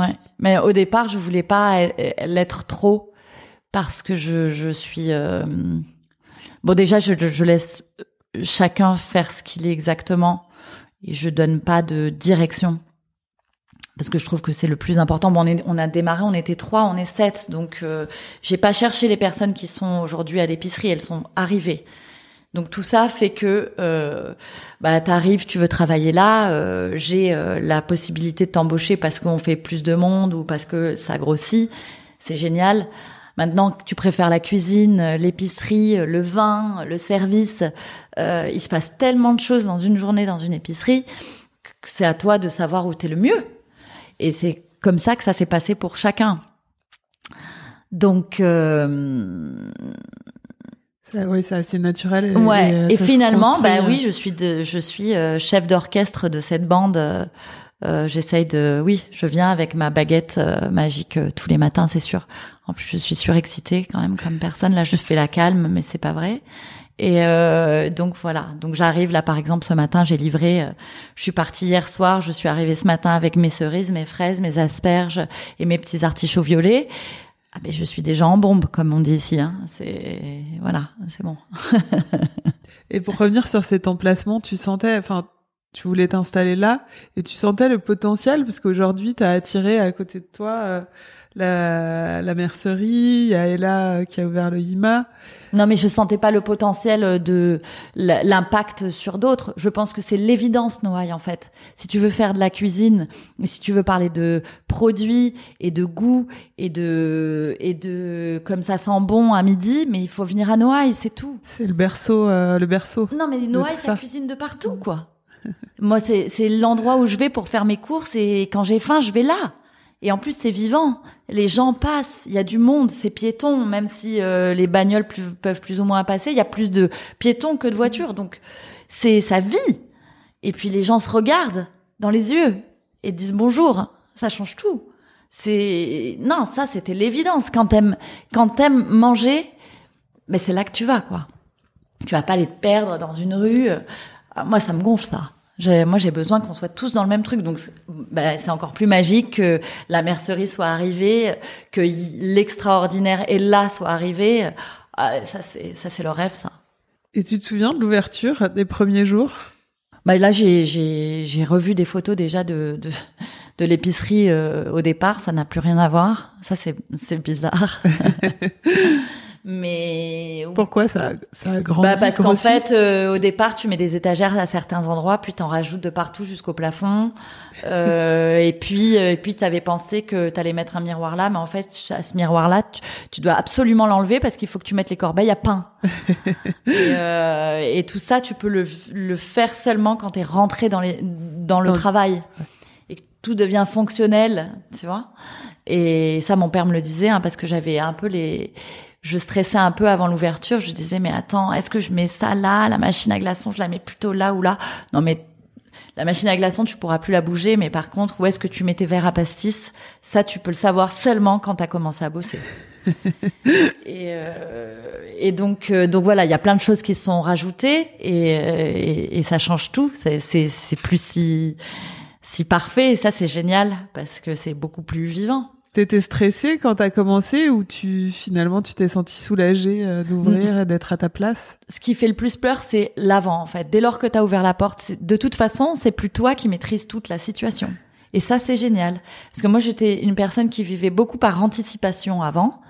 Speaker 3: Ouais. Mais au départ, je voulais pas e- l'être trop parce que je, je suis. euh, Bon, déjà, je, je laisse chacun faire ce qu'il est exactement et je donne pas de direction parce que je trouve que c'est le plus important. Bon, on, est, on a démarré, on était trois, on est sept, donc euh, j'ai pas cherché les personnes qui sont aujourd'hui à l'épicerie, elles sont arrivées. Donc tout ça fait que euh, bah t'arrives, tu veux travailler là, euh, j'ai euh, la possibilité de t'embaucher parce qu'on fait plus de monde ou parce que ça grossit, c'est génial. Maintenant que tu préfères la cuisine, l'épicerie, le vin, le service, euh, il se passe tellement de choses dans une journée dans une épicerie que c'est à toi de savoir où t'es le mieux. Et c'est comme ça que ça s'est passé pour chacun. Donc euh,
Speaker 2: Ça, oui, c'est assez naturel. Et,
Speaker 3: Ouais.
Speaker 2: euh,
Speaker 3: Et, finalement, bah oui, je suis de, je suis euh, chef d'orchestre de cette bande. euh, euh, J'essaye de, oui, je viens avec ma baguette euh, magique euh, tous les matins, c'est sûr. En plus, je suis surexcitée quand même comme personne. Là, je fais la calme, mais c'est pas vrai. Et euh, donc voilà. Donc j'arrive là, par exemple, ce matin, j'ai livré. euh, je suis partie hier soir. Je suis arrivée ce matin avec mes cerises, mes fraises, mes asperges et mes petits artichauts violets. Ah ben je suis déjà en bombe, comme on dit ici. Hein. C'est voilà, c'est bon.
Speaker 2: Et pour revenir sur cet emplacement, tu sentais, enfin, tu voulais t'installer là et tu sentais le potentiel parce qu'aujourd'hui, tu as attiré à côté de toi euh, la, la mercerie, il y a Ella euh, qui a ouvert le IMA.
Speaker 3: Non, mais je sentais pas le potentiel de l- l'impact sur d'autres. Je pense que c'est l'évidence, Noailles, en fait. Si tu veux faire de la cuisine, si tu veux parler de produits et de goût et de et de comme ça sent bon à midi, mais il faut venir à Noailles, c'est tout.
Speaker 2: C'est le berceau, euh, le berceau.
Speaker 3: Non, mais Noailles, ça. cuisine de partout, quoi. Moi, c'est l'endroit où je vais pour faire mes courses et quand j'ai faim, je vais là. Et en plus, c'est vivant. Les gens passent. Il y a du monde. C'est piéton. Même si euh, les bagnoles peuvent plus ou moins passer, il y a plus de piétons que de voitures. Donc, c'est ça vit. Et puis les gens se regardent dans les yeux et disent bonjour. Ça change tout. C'est non, ça c'était l'évidence. Quand t'aimes quand t'aimes manger, mais c'est là que tu vas quoi. Tu vas pas aller te perdre dans une rue. Ah, Moi, ça me gonfle ça. Moi, j'ai besoin qu'on soit tous dans le même truc. Donc, c'est bah, c'est encore plus magique que la mercerie soit arrivée, que l'extraordinaire et là soit arrivé. Ah, ça, c'est ça, c'est le rêve, ça.
Speaker 2: Et tu te souviens de l'ouverture des premiers jours?
Speaker 3: Bah là, j'ai j'ai j'ai revu des photos déjà de de, de l'épicerie euh, au départ. Ça n'a plus rien à voir. Ça, c'est c'est bizarre. Mais
Speaker 2: Pourquoi ça, ça a grandi?
Speaker 3: Bah parce qu'en fait, euh, au départ, tu mets des étagères à certains endroits, puis t'en rajoutes de partout jusqu'au plafond. Euh, et puis, euh, et puis t'avais pensé que t'allais mettre un miroir là, mais en fait, à ce miroir-là, tu, tu dois absolument l'enlever parce qu'il faut que tu mettes les corbeilles à pain. et, euh, et tout ça, tu peux le, le faire seulement quand t'es rentré dans les dans le
Speaker 2: Dans le-
Speaker 3: travail et que tout devient fonctionnel, tu vois. Et ça, mon père me le disait hein, parce que j'avais un peu les je stressais un peu avant l'ouverture. Je disais, mais attends, est-ce que je mets ça là, la machine à glaçons, je la mets plutôt là ou là? Non, mais la machine à glaçons, tu pourras plus la bouger, mais par contre, où est-ce que tu mets tes verres à pastis? Ça, tu peux le savoir seulement quand tu as commencé à bosser. et, euh, et donc, euh, donc voilà, il y a plein de choses qui se sont rajoutées et, euh, et, et ça change tout. C'est plus si si parfait. Et ça, c'est génial parce que c'est beaucoup plus vivant.
Speaker 2: T'étais stressée quand t'as commencé ou tu finalement tu t'es sentie soulagée euh, d'ouvrir et d'être à ta place?
Speaker 3: Ce qui fait le plus peur, c'est l'avant en fait. Dès lors que t'as ouvert la porte, de toute façon, c'est plus toi qui maîtrise toute la situation. Et ça, c'est génial. Parce que moi, j'étais une personne qui vivait beaucoup par anticipation avant.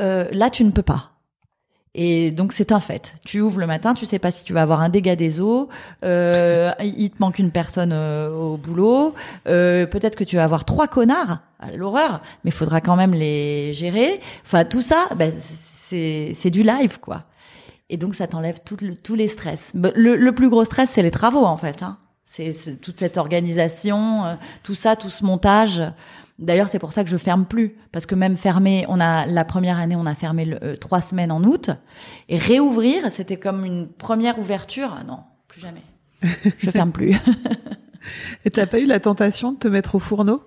Speaker 3: Euh, là, tu ne peux pas. Et donc c'est un fait. Tu ouvres le matin, tu sais pas si tu vas avoir un dégât des eaux, euh, il te manque une personne euh, au boulot, euh, peut-être que tu vas avoir trois connards, l'horreur, mais il faudra quand même les gérer. Enfin tout ça, ben, c'est c'est du live quoi. Et donc ça t'enlève tout le- tous les stress. Le, le plus gros stress c'est les travaux en fait. Hein. C'est c'est toute cette organisation, euh, tout ça, tout ce montage. D'ailleurs, c'est pour ça que je ferme plus, parce que même fermer, on a la première année, on a fermé le, euh, trois semaines en août, et réouvrir, c'était comme une première ouverture. Ah Non, plus jamais. Je ferme plus.
Speaker 2: Et t'as pas eu la tentation de te mettre au fourneau?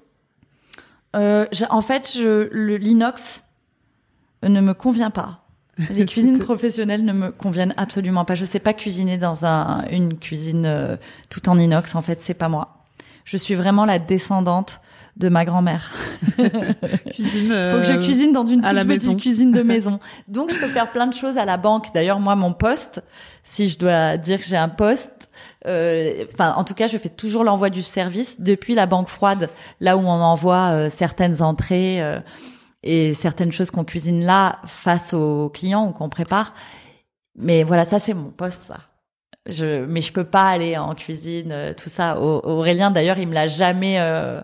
Speaker 3: Euh, en fait, je, le l'inox ne me convient pas. Les cuisines professionnelles ne me conviennent absolument pas. Je sais pas cuisiner dans un, une cuisine euh, tout en inox. En fait, c'est pas moi. Je suis vraiment la descendante de ma grand-mère.
Speaker 2: Cuisine.
Speaker 3: Faut que je
Speaker 2: euh,
Speaker 3: cuisine dans une toute petite
Speaker 2: maison.
Speaker 3: cuisine de maison. Donc je peux faire plein de choses à la banque. D'ailleurs moi mon poste, si je dois dire que j'ai un poste, euh, enfin en tout cas je fais toujours l'envoi du service depuis la banque froide, là où on envoie euh, certaines entrées euh, et certaines choses qu'on cuisine là face aux clients ou qu'on prépare. Mais voilà ça c'est mon poste ça. Je, mais je peux pas aller en cuisine, euh, tout ça. Au- Aurélien d'ailleurs il me l'a jamais. euh,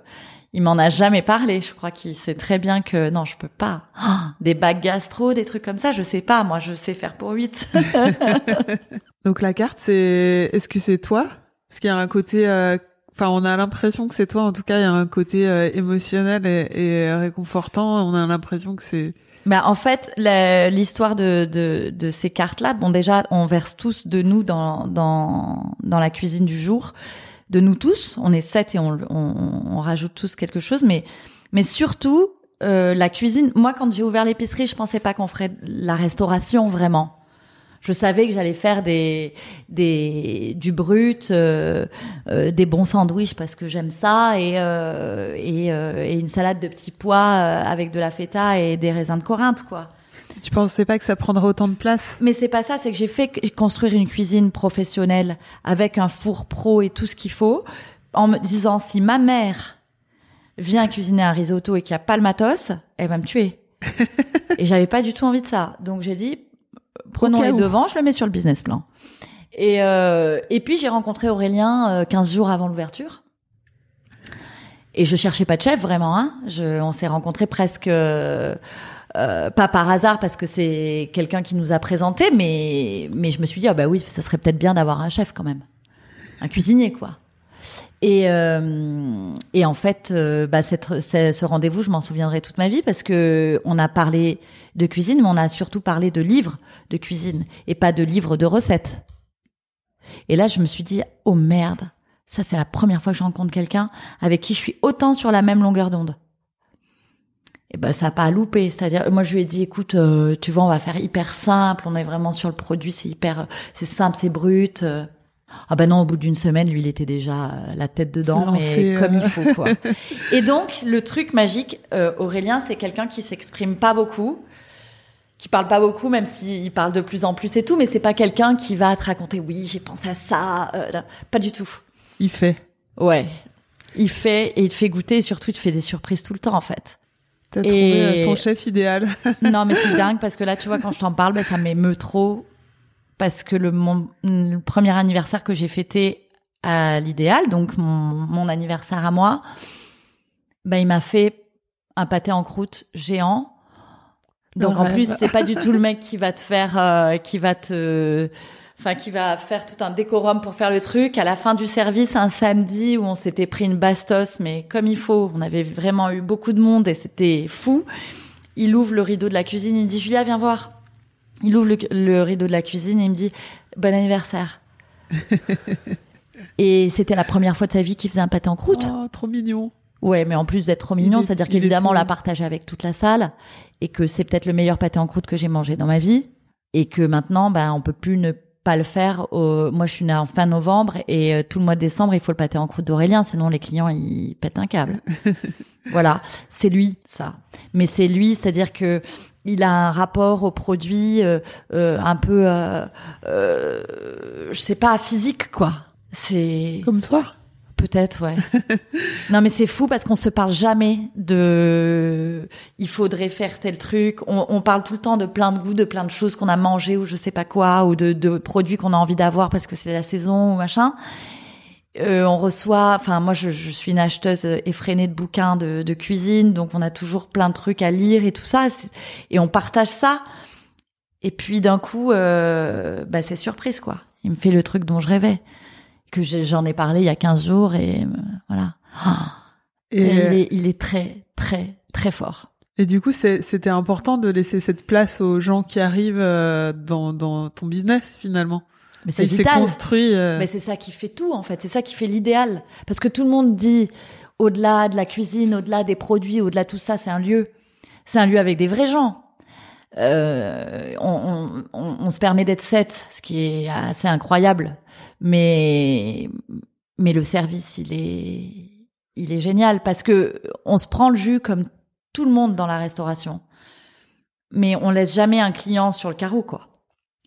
Speaker 3: il m'en a jamais parlé. Je crois qu'il sait très bien que non, je peux pas. Des bacs gastro, des trucs comme ça, je sais pas. Moi, je sais faire pour huit.
Speaker 2: Donc la carte, c'est. Est-ce que c'est toi? Parce qu'il y a un côté. euh, Enfin, on a l'impression que c'est toi. En tout cas, il y a un côté euh, émotionnel et, et réconfortant. On a l'impression que c'est.
Speaker 3: bah, en fait, l'histoire de, de, de ces cartes-là, bon, déjà, on verse tous de nous dans, dans, dans la cuisine du jour. De nous tous. On est sept et on, on, on rajoute tous quelque chose. Mais, mais surtout, euh, la cuisine. Moi, quand j'ai ouvert l'épicerie, je pensais pas qu'on ferait la restauration vraiment. Je savais que j'allais faire des, des du brut, euh, euh, des bons sandwichs parce que j'aime ça et euh, et, euh, et une salade de petits pois euh, avec de la feta et des raisins de Corinthe quoi.
Speaker 2: Tu pensais pas que ça prendrait autant de place?
Speaker 3: Mais c'est pas ça, c'est que j'ai fait construire une cuisine professionnelle avec un four pro et tout ce qu'il faut en me disant si ma mère vient cuisiner un risotto et qu'il n'y a pas le matos, elle va me tuer. et j'avais pas du tout envie de ça. Donc j'ai dit prenons les devants, je le mets sur le business plan. Et euh, et puis j'ai rencontré Aurélien euh, 15 jours avant l'ouverture. Et je cherchais pas de chef vraiment. Hein. Je, on s'est rencontrés presque euh, euh, pas par hasard parce que c'est quelqu'un qui nous a présenté, mais mais je me suis dit ah bah oui, ça serait peut-être bien d'avoir un chef quand même, un cuisinier quoi. Et euh, et en fait, euh, bah cette, ce, rendez-vous, je m'en souviendrai toute ma vie parce que on a parlé de cuisine, mais on a surtout parlé de livres de cuisine et pas de livres de recettes. Et là, je me suis dit oh merde, ça c'est la première fois que je rencontre quelqu'un avec qui je suis autant sur la même longueur d'onde. Et ben ça a pas loupé, c'est-à-dire moi je lui ai dit écoute euh, tu vois on va faire hyper simple, on est vraiment sur le produit, c'est hyper c'est simple, c'est brut. euh. Ah ben non, au bout d'une semaine, lui il était déjà euh, la tête dedans
Speaker 2: Lancé,
Speaker 3: mais comme
Speaker 2: euh.
Speaker 3: il faut quoi. Et donc le truc magique euh, Aurélien, c'est quelqu'un qui s'exprime pas beaucoup, qui parle pas beaucoup même s'il parle de plus en plus et tout, mais c'est pas quelqu'un qui va te raconter oui, j'ai pensé à ça, euh, pas du tout.
Speaker 2: Il fait.
Speaker 3: Ouais. Il fait et il te fait goûter et surtout il te fait des surprises tout le temps en fait.
Speaker 2: T'as
Speaker 3: Et-
Speaker 2: trouvé euh, ton chef idéal.
Speaker 3: Non mais c'est dingue parce que là tu vois quand je t'en parle ben, ça m'émeut trop parce que le, mon, le premier anniversaire que j'ai fêté à l'idéal donc mon, mon anniversaire à moi ben il m'a fait un pâté en croûte géant. Donc
Speaker 2: Le
Speaker 3: en
Speaker 2: rêve.
Speaker 3: plus c'est pas du tout le mec qui va te faire euh, qui va te enfin qui va faire tout un décorum pour faire le truc. À la fin du service un samedi où on s'était pris une bastos mais comme il faut on avait vraiment eu beaucoup de monde et c'était fou. Il ouvre le rideau de la cuisine il me dit Julia viens voir. Il ouvre le, le rideau de la cuisine et il me dit bon anniversaire. Et c'était la première fois de sa vie qu'il faisait un pâté en croûte.
Speaker 2: Oh, trop mignon.
Speaker 3: Ouais, mais en plus d'être trop mignon, c'est-à-dire qu'évidemment, on l'a partagé avec toute la salle et que c'est peut-être le meilleur pâté en croûte que j'ai mangé dans ma vie et que maintenant, bah, on peut plus ne pas le faire. Au... Moi, je suis née en fin novembre et euh, tout le mois de décembre, il faut le pâté en croûte d'Aurélien, sinon les clients ils pètent un câble. voilà, c'est lui ça. Mais c'est lui, c'est-à-dire que il a un rapport au produit euh, euh, un peu, euh, euh, je sais pas, physique quoi. C'est
Speaker 2: Comme toi?
Speaker 3: Peut-être, ouais. non, mais c'est fou parce qu'on se parle jamais de. Il faudrait faire tel truc. On, parle tout le temps de plein de goûts, de plein de choses qu'on a mangé ou je sais pas quoi, ou de, produits qu'on a envie d'avoir parce que c'est la saison ou machin. Euh, on reçoit. Enfin, moi, je, suis une acheteuse effrénée de bouquins de, de, cuisine, donc on a toujours plein de trucs à lire et tout ça, et on partage ça. Et puis d'un coup, euh, bah, c'est surprise quoi. Il me fait le truc dont je rêvais que j'en ai parlé il y a 15 jours et euh, voilà. Et, et il, est, il, est, très, très, très fort.
Speaker 2: Et du coup, c'était important de laisser cette place aux gens qui arrivent euh, dans, dans ton business finalement.
Speaker 3: Mais c'est
Speaker 2: vital. construit. Euh...
Speaker 3: Mais c'est ça qui fait tout en fait. C'est ça qui fait l'idéal. Parce que tout le monde dit au-delà de la cuisine, au-delà des produits, au-delà de tout ça, c'est un lieu. C'est un lieu avec des vrais gens. Euh, on, on, on, se permet d'être sept, ce qui est assez incroyable mais mais le service il est il est génial parce que on se prend le jus comme tout le monde dans la restauration. Mais on laisse jamais un client sur le carreau quoi.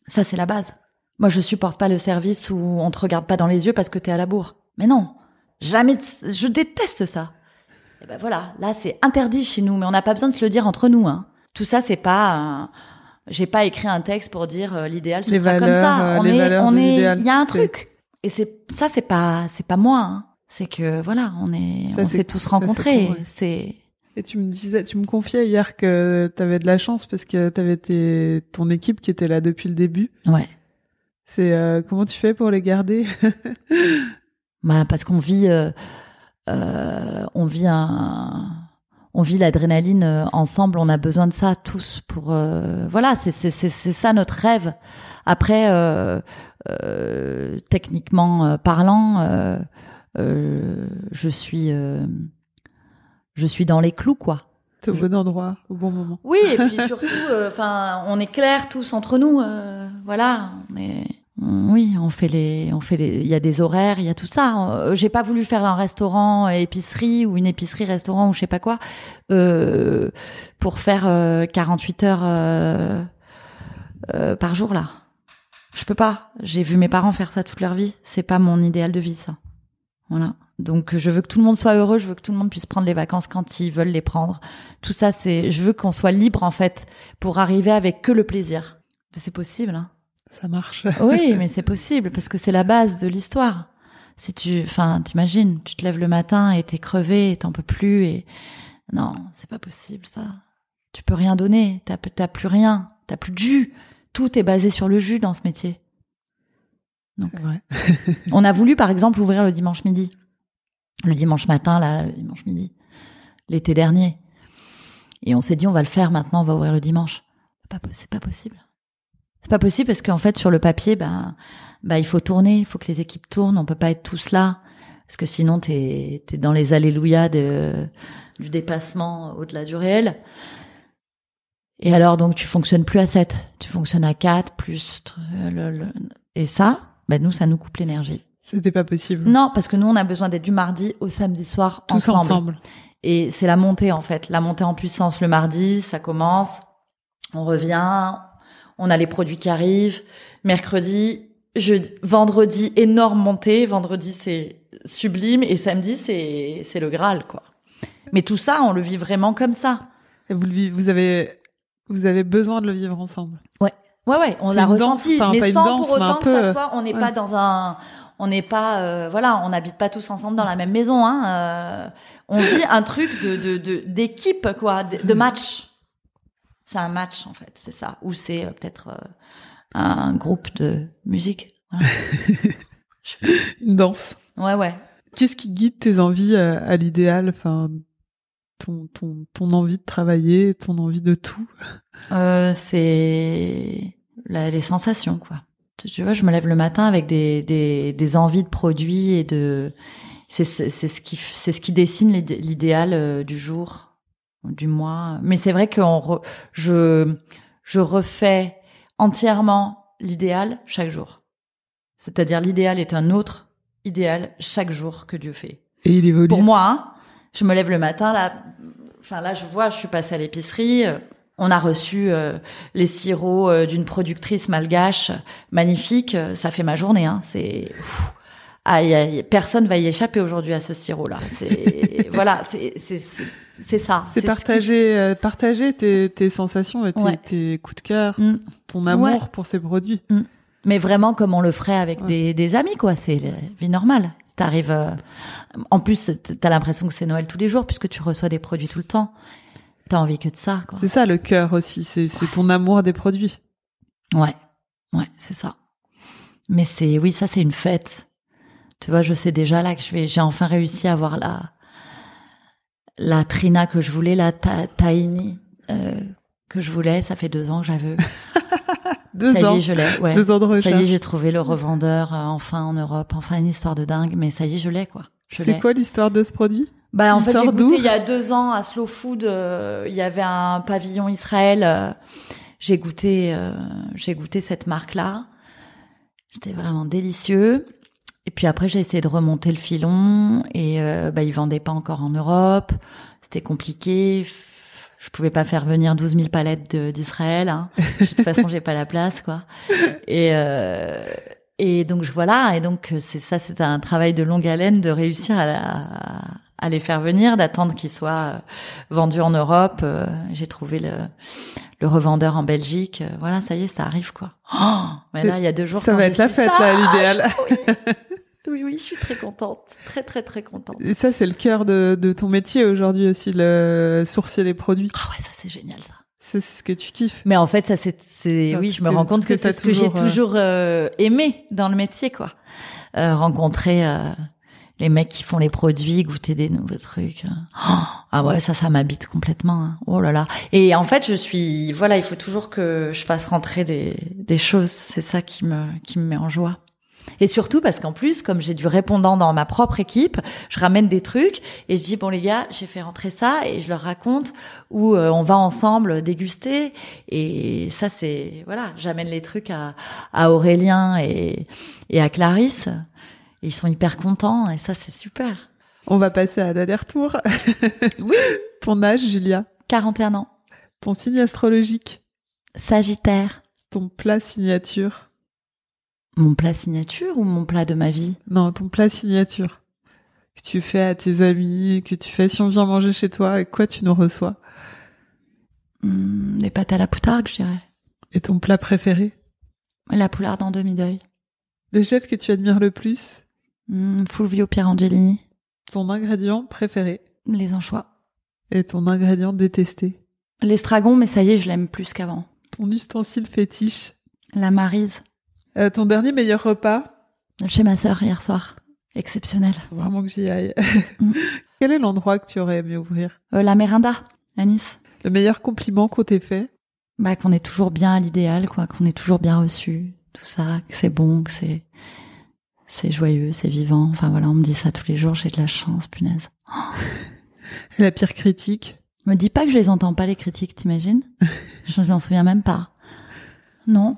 Speaker 3: Ça c'est la base. Moi je supporte pas le service où on te regarde pas dans les yeux parce que t'es à la bourre. Mais non. Jamais je déteste ça. Et ben voilà. Là c'est interdit chez nous mais on n'a pas besoin de se le dire entre nous hein. Tout ça c'est pas j'ai pas écrit un texte pour dire euh, l'idéal ce
Speaker 2: les
Speaker 3: sera
Speaker 2: valeurs,
Speaker 3: comme ça.
Speaker 2: Euh,
Speaker 3: On
Speaker 2: les
Speaker 3: est, on est,
Speaker 2: il
Speaker 3: y a un truc. Et c'est ça, c'est pas, c'est pas moi. Hein. C'est que voilà, on est,
Speaker 2: Ça,
Speaker 3: on s'est tous rencontrés.
Speaker 2: C'est Et tu me disais, tu me confiais hier que tu avais de la chance parce que tu avais tes, ton équipe qui était là depuis le début.
Speaker 3: ouais.
Speaker 2: C'est euh, comment tu fais pour les garder?
Speaker 3: Bah parce qu'on vit, euh, euh, on vit un, on vit l'adrénaline euh, ensemble. On a besoin de ça tous pour, euh, voilà, c'est c'est c'est c'est ça notre rêve. Après, euh, euh, techniquement parlant, euh, euh, je suis, euh, je suis dans les clous quoi.
Speaker 2: T'es au bon endroit, au bon moment.
Speaker 3: Oui, et puis surtout, euh, enfin, on est clairs tous entre nous, euh, voilà. On est, on- oui, on fait les, on fait les, il y a des horaires, il y a tout ça. Euh, J'ai pas voulu faire un restaurant épicerie ou une épicerie restaurant ou je sais pas quoi euh, pour faire euh, 48 heures euh, euh, par jour là. Je peux pas. J'ai vu mes parents faire ça toute leur vie. C'est pas mon idéal de vie ça. Voilà. Donc je veux que tout le monde soit heureux, je veux que tout le monde puisse prendre les vacances quand ils veulent les prendre. Tout ça c'est je veux qu'on soit libre en fait pour arriver avec que le plaisir. C'est possible hein.
Speaker 2: Ça marche.
Speaker 3: Oui, mais c'est possible parce que c'est la base de l'histoire. Si tu enfin t'imagines, tu te lèves le matin et t'es crevé et t'en peux plus et non, c'est pas possible ça. Tu peux rien donner, t'as t'as plus rien, t'as plus de jus. Tout est basé sur le jus dans ce métier. Donc
Speaker 2: vrai.
Speaker 3: on a voulu, par exemple, ouvrir le dimanche midi. Le dimanche matin, là, le dimanche midi. L'été dernier. Et on s'est dit, on va le faire maintenant, on va ouvrir le dimanche. C'est pas possible. C'est pas possible parce qu'en fait, sur le papier, ben, ben, il faut tourner, il faut que les équipes tournent, on peut pas être tous là. Parce que sinon, t'es, t'es dans les alléluia de, du dépassement au-delà du réel. Et alors, donc, tu fonctionnes plus à 7. Tu fonctionnes à 4, plus, tr- le- le- et ça, ben, nous, ça nous coupe l'énergie.
Speaker 2: C'était pas possible.
Speaker 3: Non, parce que nous, on a besoin d'être du mardi au samedi soir
Speaker 2: Tous
Speaker 3: ensemble.
Speaker 2: ensemble.
Speaker 3: Et c'est la montée, en fait. La montée en puissance le mardi, ça commence. On revient. On a les produits qui arrivent. Mercredi, jeudi, vendredi, énorme montée. Vendredi, c'est sublime. Et samedi, c'est, c'est le Graal, quoi. Mais tout ça, on le vit vraiment comme ça.
Speaker 2: Et vous, le vivez- vous avez, vous avez besoin de le vivre ensemble.
Speaker 3: Ouais, ouais, on
Speaker 2: C'est
Speaker 3: l'a
Speaker 2: danse,
Speaker 3: ressenti, mais sans
Speaker 2: danse,
Speaker 3: pour autant que
Speaker 2: peu,
Speaker 3: ça soit, on n'est
Speaker 2: ouais.
Speaker 3: pas dans un, on n'est pas, euh, voilà, on n'habite pas tous ensemble dans la même maison, hein. euh, on vit un truc de de de- d'équipe quoi, de, de match. C'est un match en fait, c'est ça. Ou c'est euh, peut-être euh, un groupe de musique. Voilà.
Speaker 2: Une danse.
Speaker 3: Ouais, ouais.
Speaker 2: Qu'est-ce qui guide tes envies à, à l'idéal Enfin, ton, ton, ton envie de travailler, ton envie de tout?
Speaker 3: Euh, c'est la- les sensations, quoi. Tu, vois, je me lève le matin avec des, des, des envies de produits et de. C'est c'est c'est ce qui c'est ce qui dessine l'idé- l'idéal euh, du jour, du mois. Mais c'est vrai que re- je je refais entièrement l'idéal chaque jour. C'est-à-dire l'idéal est un autre idéal chaque jour que Dieu fait.
Speaker 2: Et il évolue.
Speaker 3: Pour moi, je me lève le matin là, enfin là je vois, je suis passée à l'épicerie, euh, on a reçu euh, les sirops euh, d'une productrice malgache magnifique, ça fait ma journée hein, c'est. Ah, y a- y a- personne va y échapper aujourd'hui à ce sirop là. C'est voilà, c'est c'est c'est- c'est ça.
Speaker 2: C'est
Speaker 3: ce qui-
Speaker 2: partager, euh, partager tes, tes sensations et tes,
Speaker 3: Ouais.
Speaker 2: tes coups de cœur,
Speaker 3: Mm.
Speaker 2: ton amour
Speaker 3: Ouais.
Speaker 2: pour ces produits.
Speaker 3: Mais vraiment comme on le ferait avec
Speaker 2: Ouais.
Speaker 3: des, des amis, quoi. C'est la vie normale. T'arrives. euh, En plus, t'as l'impression que c'est Noël tous les jours puisque tu reçois des produits tout le temps. T'as envie que de ça, quoi.
Speaker 2: C'est ça le cœur aussi, c'est c'est ton amour des produits.
Speaker 3: Ouais, ouais, c'est ça. Mais c'est, oui, ça c'est une fête. Tu vois, je sais déjà là que je vais, j'ai enfin réussi à avoir la la Trina que je voulais, la ta, Tiny euh, que je voulais. Ça fait deux ans que j'avais.
Speaker 2: Deux
Speaker 3: ça
Speaker 2: ans,
Speaker 3: y est, je l'ai. Ouais.
Speaker 2: deux ans de
Speaker 3: Ça y
Speaker 2: recherche.
Speaker 3: est, j'ai trouvé le revendeur euh, enfin en Europe. Enfin une histoire de dingue. Mais ça y est, je l'ai quoi.
Speaker 2: C'est quoi l'histoire de ce produit?
Speaker 3: Bah en
Speaker 2: Il
Speaker 3: fait j'ai goûté il y a deux ans à Slow Food. euh, il y avait un pavillon Israël. j'ai goûté, j'ai goûté cette marque là. C'était vraiment délicieux. Et puis après j'ai essayé de remonter le filon et euh, bah ils vendaient pas encore en Europe. C'était compliqué. Je pouvais pas faire venir 12 000 palettes de- d'Israël. Hein. De toute façon j'ai pas la place quoi. Et euh, et donc je- voilà, et donc c'est ça, c'est un travail de longue haleine de réussir à, la- à les faire venir, d'attendre qu'ils soient euh, vendus en Europe. Euh, J'ai trouvé le, le revendeur en Belgique. Euh, Voilà, ça y est, ça arrive quoi. Oh, mais là, il y a deux jours,
Speaker 2: Ça va être la fête,
Speaker 3: ça,
Speaker 2: là, l'idéal.
Speaker 3: Oui. Oui, je suis très contente, très très très contente.
Speaker 2: Et ça, c'est le cœur de, de ton métier aujourd'hui aussi, le sourcier les produits.
Speaker 3: Ah ouais, ça c'est génial ça.
Speaker 2: C'est ce que tu kiffes.
Speaker 3: Mais en fait, ça c'est, c'est,
Speaker 2: Non,
Speaker 3: oui, je me rends compte
Speaker 2: que
Speaker 3: que c'est ce que j'ai
Speaker 2: toujours, euh,
Speaker 3: toujours euh, aimé dans le métier, quoi. Euh, rencontrer euh, les mecs qui font les produits, goûter des nouveaux trucs. Oh, ah ouais, ça, ça m'habite complètement. hein. Oh là là. Et en fait, je suis, voilà, il faut toujours que je fasse rentrer des, des choses. C'est ça qui me, qui me met en joie. Et surtout parce qu'en plus, comme j'ai du répondant dans ma propre équipe, je ramène des trucs et je dis bon les gars, j'ai fait rentrer ça et je leur raconte où euh, on va ensemble déguster et ça c'est voilà, j'amène les trucs à, à Aurélien et, et à Clarisse. Ils sont hyper contents et ça c'est super.
Speaker 2: On va passer à l'aller-retour.
Speaker 3: Oui.
Speaker 2: Ton âge, Julia?
Speaker 3: 41 ans.
Speaker 2: Ton signe astrologique?
Speaker 3: Sagittaire.
Speaker 2: Ton plat signature?
Speaker 3: Mon plat signature ou mon plat de ma vie?
Speaker 2: Non, ton plat signature. Que tu fais à tes amis, que tu fais si on vient manger chez toi, avec quoi tu nous reçois?
Speaker 3: Hmm, Les pâtes à la poutargue, je dirais.
Speaker 2: Et ton plat préféré?
Speaker 3: La poularde en demi-deuil.
Speaker 2: Le chef que tu admires le plus?
Speaker 3: Hmm, Fulvio Pierangellini.
Speaker 2: Ton ingrédient préféré?
Speaker 3: Les anchois.
Speaker 2: Et ton ingrédient détesté?
Speaker 3: L'estragon, mais ça y est, je l'aime plus qu'avant.
Speaker 2: Ton ustensile fétiche?
Speaker 3: La marise.
Speaker 2: Euh, ton dernier meilleur repas.
Speaker 3: Chez ma sœur hier soir. Exceptionnel.
Speaker 2: Faut Vraiment que j'y aille.
Speaker 3: Mm.
Speaker 2: Quel est l'endroit que tu aurais aimé ouvrir
Speaker 3: Euh, la Merinda, à Nice.
Speaker 2: Le meilleur compliment qu'on t'ait fait
Speaker 3: Bah, qu'on est toujours bien à l'idéal, quoi. Qu'on est toujours bien reçu. Tout ça, que c'est bon, que c'est, c'est joyeux, c'est vivant. Enfin voilà, on me dit ça tous les jours, j'ai de la chance, punaise.
Speaker 2: La pire critique
Speaker 3: Me dis pas que je les entends pas, les critiques, t'imagines? je m'en souviens même pas. Non.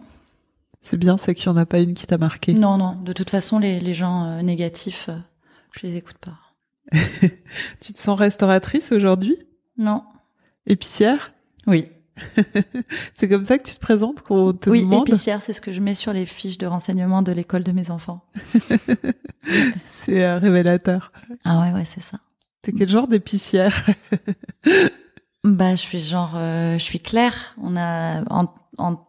Speaker 2: C'est bien, c'est qu'il n'y en a pas une qui t'a marqué.
Speaker 3: Non, non. De toute façon, les, les gens euh, négatifs, euh, je les écoute pas.
Speaker 2: Tu te sens restauratrice aujourd'hui?
Speaker 3: Non.
Speaker 2: Épicière?
Speaker 3: Oui.
Speaker 2: C'est comme ça que tu te présentes qu'on te
Speaker 3: oui,
Speaker 2: demande?
Speaker 3: épicière, c'est ce que je mets sur les fiches de renseignement de l'école de mes enfants.
Speaker 2: C'est euh, révélateur.
Speaker 3: Ah ouais, ouais, c'est ça.
Speaker 2: T'es quel genre d'épicière?
Speaker 3: Bah, je suis genre, euh, je suis claire. On a en, en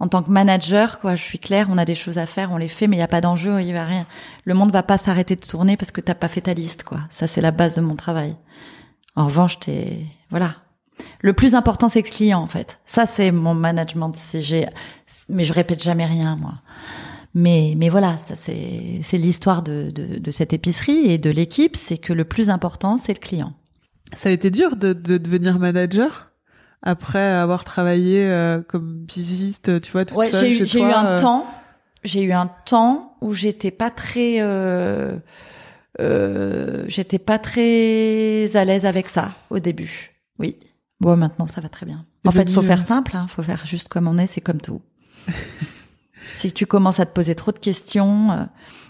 Speaker 3: en tant que manager, quoi, je suis claire. On a des choses à faire, on les fait, mais il y a pas d'enjeu, il va rien. Le monde va pas s'arrêter de tourner parce que t'as pas fait ta liste, quoi. Ça, c'est la base de mon travail. En revanche, t'es, voilà. Le plus important, c'est le client, en fait. Ça, c'est mon management. Si j'ai, mais je répète jamais rien, moi. Mais, mais voilà, ça c'est, c'est l'histoire de, de, de cette épicerie et de l'équipe. C'est que le plus important, c'est le client.
Speaker 2: Ça a été dur de, de devenir manager? Après avoir travaillé euh, comme pigiste, tu vois, toute
Speaker 3: Ouais,
Speaker 2: seule
Speaker 3: j'ai
Speaker 2: chez
Speaker 3: j'ai
Speaker 2: toi,
Speaker 3: eu un
Speaker 2: euh,
Speaker 3: temps, j'ai eu un temps où j'étais pas très, euh, euh, j'étais pas très à l'aise avec ça au début. Oui. Bon, maintenant ça va très bien. En fait, faut faire
Speaker 2: euh,
Speaker 3: simple, hein, faut faire juste comme on est, c'est comme tout. Si tu commences à te poser trop de questions, euh,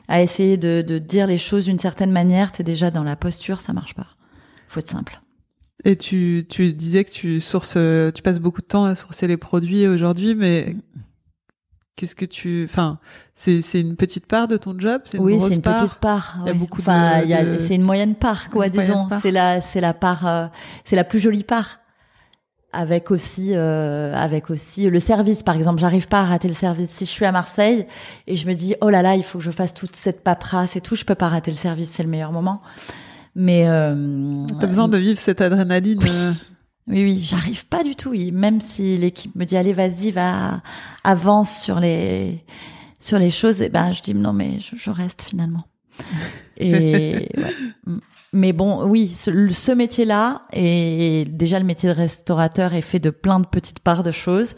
Speaker 3: à essayer de, de dire les choses d'une certaine manière, t'es déjà dans la posture, ça marche pas. Faut être simple.
Speaker 2: Et tu, tu disais que tu sources, euh, tu passes beaucoup de temps à sourcer les produits aujourd'hui, mais qu'est-ce que tu, enfin, c'est c'est une petite part de ton job, c'est une
Speaker 3: oui,
Speaker 2: grosse
Speaker 3: c'est une
Speaker 2: part
Speaker 3: petite part.
Speaker 2: Il y a beaucoup
Speaker 3: enfin,
Speaker 2: de-
Speaker 3: il y a-
Speaker 2: de-
Speaker 3: c'est une moyenne part, quoi, disons.
Speaker 2: part.
Speaker 3: C'est la, c'est la part, euh, c'est la plus jolie part. Avec aussi, euh, avec aussi le service, par exemple. J'arrive pas à rater le service. Si je suis à Marseille et je me dis, oh là là, il faut que je fasse toute cette paperasse et tout, je peux pas rater le service. C'est le meilleur moment. Mais euh,
Speaker 2: T'as besoin de vivre cette adrénaline.
Speaker 3: oui.
Speaker 2: euh,
Speaker 3: Oui, oui, j'arrive pas du tout. Même si l'équipe me dit allez, vas-y, va, avance sur les sur les choses, et ben je dis non, mais je, je reste finalement. Et ouais. Mm. mais bon, oui, ce, ce métier-là et déjà le métier de restaurateur est fait de plein de petites parts de choses.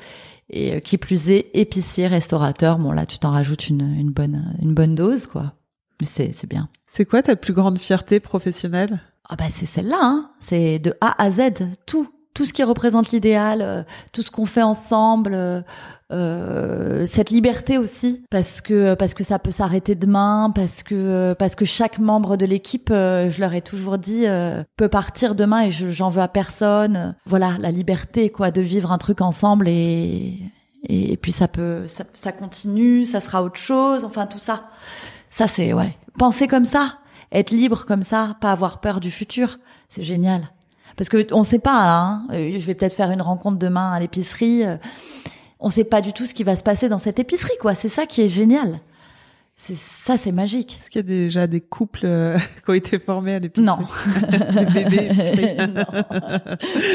Speaker 3: Et euh, qui plus est, épicier, restaurateur, bon là, tu t'en rajoutes une, une bonne une bonne dose, quoi. Mais c'est c'est bien.
Speaker 2: C'est quoi ta plus grande fierté professionnelle?
Speaker 3: Ah bah c'est celle-là, hein. c'est de A à Z, tout, tout ce qui représente l'idéal, euh, tout ce qu'on fait ensemble, euh, euh, cette liberté aussi, parce que parce que ça peut s'arrêter demain, parce que euh, parce que chaque membre de l'équipe, euh, je leur ai toujours dit, euh, peut partir demain et je- j'en veux à personne. Voilà, la liberté quoi, de vivre un truc ensemble et et, et puis ça peut ça, ça continue, ça sera autre chose, enfin tout ça. Ça c'est ouais, penser comme ça, être libre comme ça, pas avoir peur du futur, c'est génial. Parce que on sait pas hein, euh, je vais peut-être faire une rencontre demain à l'épicerie, euh, on sait pas du tout ce qui va se passer dans cette épicerie quoi, c'est ça qui est génial. C'est ça c'est magique.
Speaker 2: Est-ce qu'il y a déjà des couples euh, qui ont été formés à l'épicerie?
Speaker 3: Non.
Speaker 2: Des bébés épicerie
Speaker 3: non.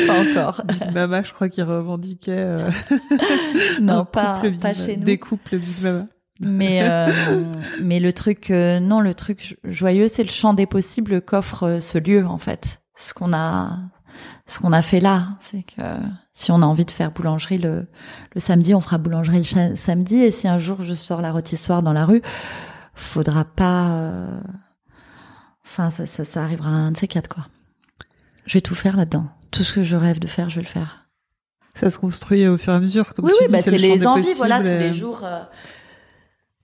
Speaker 3: Pas encore.
Speaker 2: Big Mama, je crois qu'ils revendiquaient euh,
Speaker 3: Non, pas
Speaker 2: couple
Speaker 3: pas chez nous.
Speaker 2: Des couples Big Mama.
Speaker 3: Mais euh, mais le truc euh, non le truc jo- joyeux c'est le champ des possibles qu'offre euh, ce lieu en fait. Ce qu'on a ce qu'on a fait là, c'est que si on a envie de faire boulangerie le le samedi, on fera boulangerie le samedi et si un jour je sors la rôtissoire dans la rue, faudra pas euh, enfin ça, ça ça arrivera un de ces quatre quoi. Je vais tout faire là-dedans. Tout ce que je rêve de faire, je vais le faire.
Speaker 2: Ça se construit au fur et à mesure, comme
Speaker 3: oui,
Speaker 2: tu
Speaker 3: oui,
Speaker 2: dis,
Speaker 3: bah,
Speaker 2: c'est le
Speaker 3: les envies, voilà, tous les jours. euh,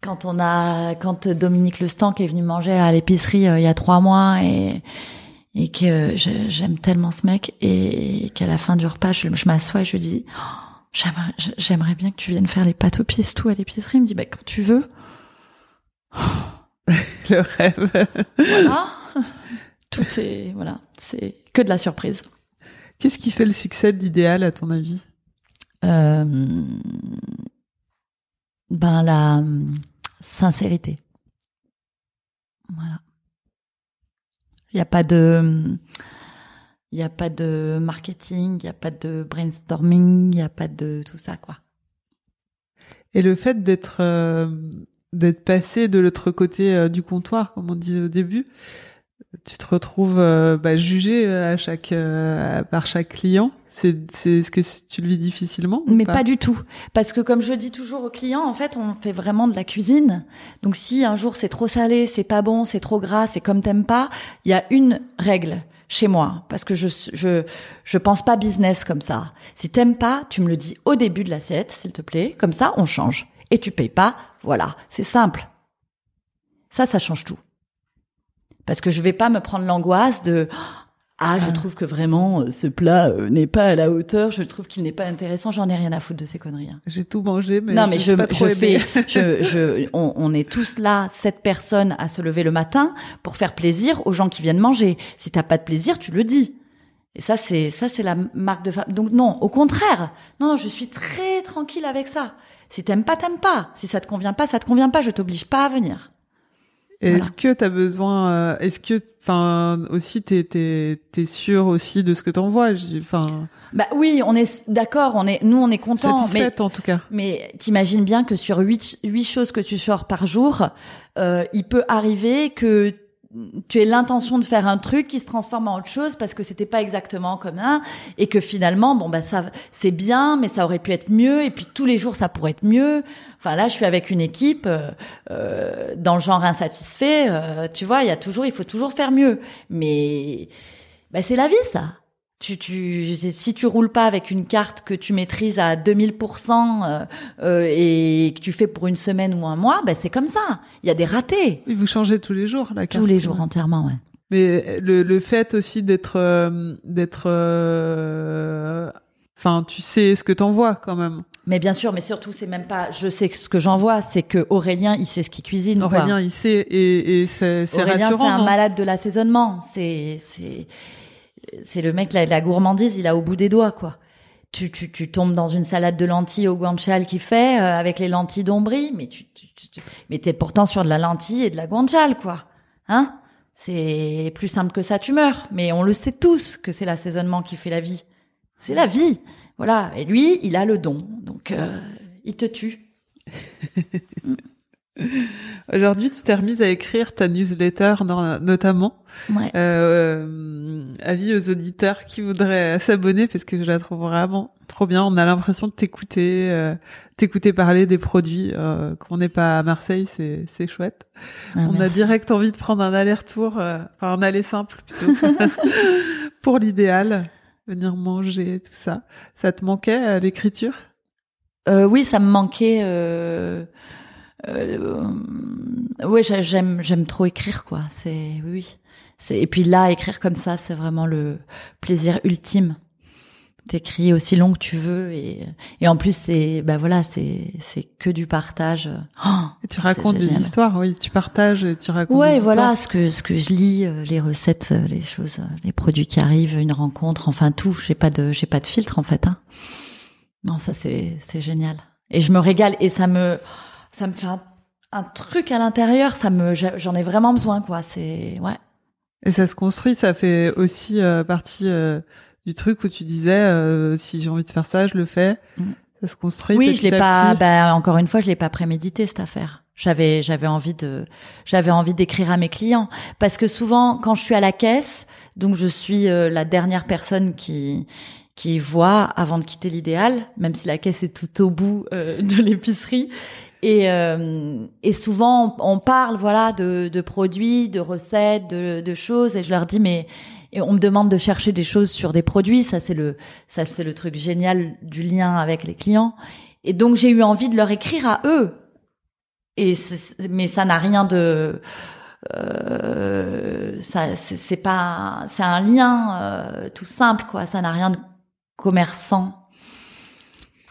Speaker 3: quand on a, quand Dominique Le Stank est venu manger à l'épicerie euh, il y a trois mois et et que j'aime tellement ce mec et qu'à la fin du repas, je, je m'assois et je lui dis, Oh, j'aimerais, bien que tu viennes faire les pâtes aux pieds tout à l'épicerie. Il me dit, bah quand tu veux.
Speaker 2: le rêve.
Speaker 3: Voilà. Tout est, voilà, c'est que de la surprise.
Speaker 2: Qu'est-ce qui fait le succès de l'idéal, à ton avis?
Speaker 3: Euh, ben la sincérité. Voilà. Il n'y a pas de, il a pas de marketing, il n'y a pas de brainstorming, il n'y a pas de tout ça quoi.
Speaker 2: Et le fait d'être euh, d'être passé de l'autre côté euh, du comptoir, comme on disait au début, tu te retrouves euh, bah, jugé à chaque euh, par chaque client. C'est c'est est-ce que tu le vis difficilement
Speaker 3: Mais pas? du tout. Parce que comme je dis toujours aux clients, en fait, on fait vraiment de la cuisine. Donc si un jour c'est trop salé, c'est pas bon, c'est trop gras, c'est comme t'aimes pas, il y a une règle chez moi. Parce que je, je, je pense pas business comme ça. Si t'aimes pas, tu me le dis au début de l'assiette, s'il te plaît. Comme ça, on change. Et tu payes pas. Voilà. C'est simple. Ça, ça change tout. Parce que je vais pas me prendre l'angoisse de ah, je trouve que vraiment euh, ce plat euh, n'est pas à la hauteur, je trouve qu'il n'est pas intéressant, j'en ai rien à foutre de ces conneries. hein.
Speaker 2: J'ai tout mangé, mais
Speaker 3: non, mais je,
Speaker 2: pas trop
Speaker 3: je fais, je, je, on, on est tous là, sept personnes à se lever le matin pour faire plaisir aux gens qui viennent manger. Si t'as pas de plaisir, tu le dis. Et ça, c'est ça, c'est la marque de femme. Donc non, au contraire, non, non, je suis très tranquille avec ça. Si t'aimes pas, t'aimes pas. Si ça te convient pas, ça te convient pas. Je t'oblige pas à venir.
Speaker 2: Est-ce
Speaker 3: Voilà.
Speaker 2: que tu as besoin euh, Est-ce que, enfin, aussi t'es t'es t'es sûr aussi de ce que t'envoies Enfin,
Speaker 3: Bah oui, on est d'accord, on est, nous, on est contents. Mais
Speaker 2: en tout cas.
Speaker 3: Mais t'imagines bien que sur huit, huit choses que tu sors par jour, euh, il peut arriver que tu aies l'intention de faire un truc qui se transforme en autre chose parce que c'était pas exactement comme un et que finalement bon bah ça c'est bien mais ça aurait pu être mieux et puis tous les jours ça pourrait être mieux. Enfin là je suis avec une équipe euh, euh, dans le genre insatisfait euh, tu vois il y a toujours il faut toujours faire mieux. Mais bah c'est la vie ça tu, tu, si tu roules pas avec une carte que tu maîtrises à 2000% euh, euh, et que tu fais pour une semaine ou un mois, ben c'est comme ça. Il y a des ratés.
Speaker 2: Oui, vous changez tous les jours la carte.
Speaker 3: Tous les jours entièrement, ouais.
Speaker 2: Mais le, le fait aussi d'être euh, d'être euh, enfin tu sais ce que t'envoies quand même.
Speaker 3: Mais bien sûr, mais surtout c'est même pas je sais ce que j'envoie, c'est que Aurélien il sait ce qu'il cuisine. quoi.
Speaker 2: Aurélien il sait et, et c'est c'est
Speaker 3: Aurélien,
Speaker 2: rassurant.
Speaker 3: c'est un
Speaker 2: non
Speaker 3: malade de l'assaisonnement. C'est c'est c'est le mec la, gourmandise, il a au bout des doigts quoi. Tu, tu, tu tombes dans une salade de lentilles au guanciale qu'il fait euh, avec les lentilles d'ombri, mais tu, tu, tu- tu- mais t'es pourtant sur de la lentille et de la guanciale quoi. Hein? C'est plus simple que ça, tu meurs. Mais on le sait tous que c'est l'assaisonnement qui fait la vie. C'est la vie. Voilà. Et lui, il a le don. Donc, euh, il te tue.
Speaker 2: Aujourd'hui, tu t'es remise à écrire ta newsletter no- notamment.
Speaker 3: Ouais.
Speaker 2: Euh, avis aux auditeurs qui voudraient s'abonner parce que je la trouve vraiment trop bien. On a l'impression de t'écouter, euh, t'écouter parler des produits. Euh, qu'on n'est pas à Marseille, c'est c'est chouette.
Speaker 3: Ah,
Speaker 2: On a direct envie de prendre un aller-retour, euh, enfin un aller simple plutôt, pour l'idéal, venir manger tout ça. Ça te manquait à l'écriture?
Speaker 3: Euh, oui, ça me manquait. Euh, ouais, j'ai- j'aime, j'aime trop écrire, quoi. C'est, oui, oui. C'est, et puis là, écrire comme ça, c'est vraiment le plaisir ultime. T'écris aussi long que tu veux et, et en plus c'est, bah voilà, c'est, c'est que du partage. Oh,
Speaker 2: Et tu racontes des histoires, oui, tu partages et tu racontes
Speaker 3: Ouais,
Speaker 2: des
Speaker 3: voilà, ce que ce que je lis, euh, les recettes, euh, les choses, euh, les produits qui arrivent, une rencontre, enfin tout. J'ai pas de j'ai pas de filtre en fait. Hein. Non, ça c'est c'est génial. Et je me régale et ça me ça me fait un, un truc à l'intérieur. Ça me j'en ai vraiment besoin quoi. C'est ouais.
Speaker 2: Et ça se construit, ça fait aussi euh, partie euh, du truc où tu disais euh, si j'ai envie de faire ça, je le fais.
Speaker 3: Mm.
Speaker 2: Ça se construit.
Speaker 3: Oui, je l'ai pas. Bah, encore une fois, je l'ai pas prémédité cette affaire. J'avais j'avais envie de j'avais envie d'écrire à mes clients parce que souvent quand je suis à la caisse, donc je suis la dernière personne qui qui voit avant de quitter l'idéal, même si la caisse est tout au bout euh, de l'épicerie. Et, euh, et souvent on, parle voilà de, de produits, de recettes, de, de choses, et je leur dis mais et on me demande de chercher des choses sur des produits, ça c'est le ça c'est le truc génial du lien avec les clients. Et donc j'ai eu envie de leur écrire à eux. Et mais ça n'a rien de euh, ça c'est pas c'est un lien euh, tout simple quoi, ça n'a rien de commerçant.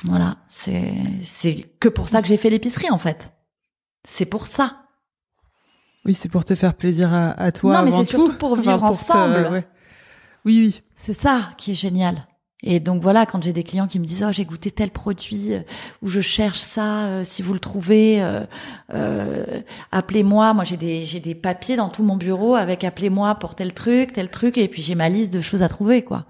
Speaker 3: Voilà, c'est c'est que pour ça que j'ai fait l'épicerie en fait. C'est pour ça.
Speaker 2: Oui, c'est pour te faire plaisir à, à toi.
Speaker 3: Non, mais c'est surtout
Speaker 2: tout.
Speaker 3: pour vivre ensemble.
Speaker 2: ouais. Oui, oui.
Speaker 3: C'est ça qui est génial. Et donc voilà, quand j'ai des clients qui me disent oh j'ai goûté tel produit euh, ou je cherche ça, euh, si vous le trouvez, euh, euh, appelez-moi. Moi j'ai des j'ai des papiers dans tout mon bureau avec appelez-moi pour tel truc, tel truc, et puis j'ai ma liste de choses à trouver quoi.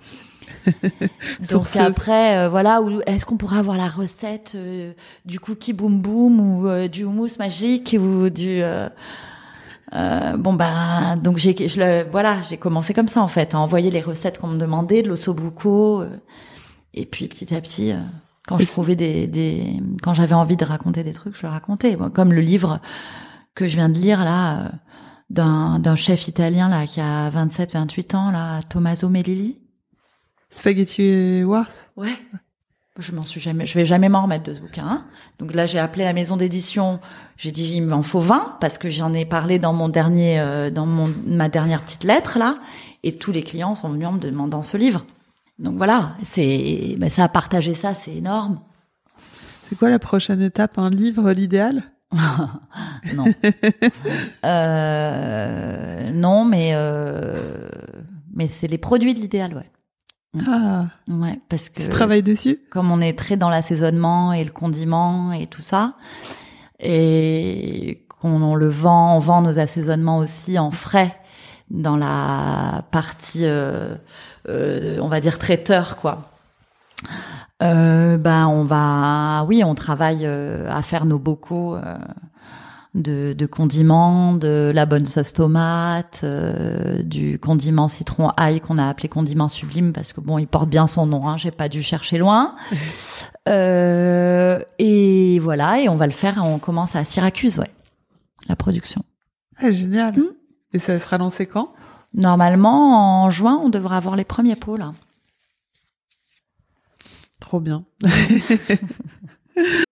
Speaker 3: donc après euh, voilà, ou est-ce qu'on pourrait avoir la recette euh, du cookie boom boom ou euh, du houmous magique ou du euh, euh, bon ben donc j'ai je le, voilà j'ai commencé comme ça en fait à envoyer les recettes qu'on me demandait de l'ossobuco euh, et puis petit à petit euh, quand je trouvais des, des quand j'avais envie de raconter des trucs je le racontais. Comme le livre que je viens de lire là euh, d'un d'un chef italien là qui a 27 28 ans là Tommaso Melilli
Speaker 2: Spaghetti Wars?
Speaker 3: Ouais. Je m'en suis jamais, je vais jamais m'en remettre de ce bouquin. hein. Donc là, j'ai appelé la maison d'édition. J'ai dit, il m'en faut 20 parce que j'en ai parlé dans mon dernier, euh, dans mon, ma dernière petite lettre là. Et tous les clients sont venus en me demandant ce livre. Donc voilà, c'est, ben ça a partagé ça, c'est énorme.
Speaker 2: C'est quoi la prochaine étape? Un livre, l'idéal?
Speaker 3: Non. euh, non, mais, euh, mais c'est les produits de l'idéal, ouais.
Speaker 2: Ah,
Speaker 3: Ouais, parce que
Speaker 2: tu travailles dessus?
Speaker 3: comme on est très dans l'assaisonnement et le condiment et tout ça, et qu'on le vend, on vend nos assaisonnements aussi en frais dans la partie, euh, euh, on va dire traiteur, quoi. Euh, ben on va, oui, on travaille euh, à faire nos bocaux euh, de, de condiments, de la bonne sauce tomate, euh, du condiment citron ail qu'on a appelé condiment sublime parce que bon, il porte bien son nom. Hein, J'ai pas dû chercher loin. Euh, et voilà, et on va le faire. On commence à Syracuse, ouais, la production.
Speaker 2: Ah, génial.
Speaker 3: Hmm.
Speaker 2: Et ça sera lancé quand?
Speaker 3: Normalement, en juin, on devrait avoir les premiers pots là.
Speaker 2: Trop bien.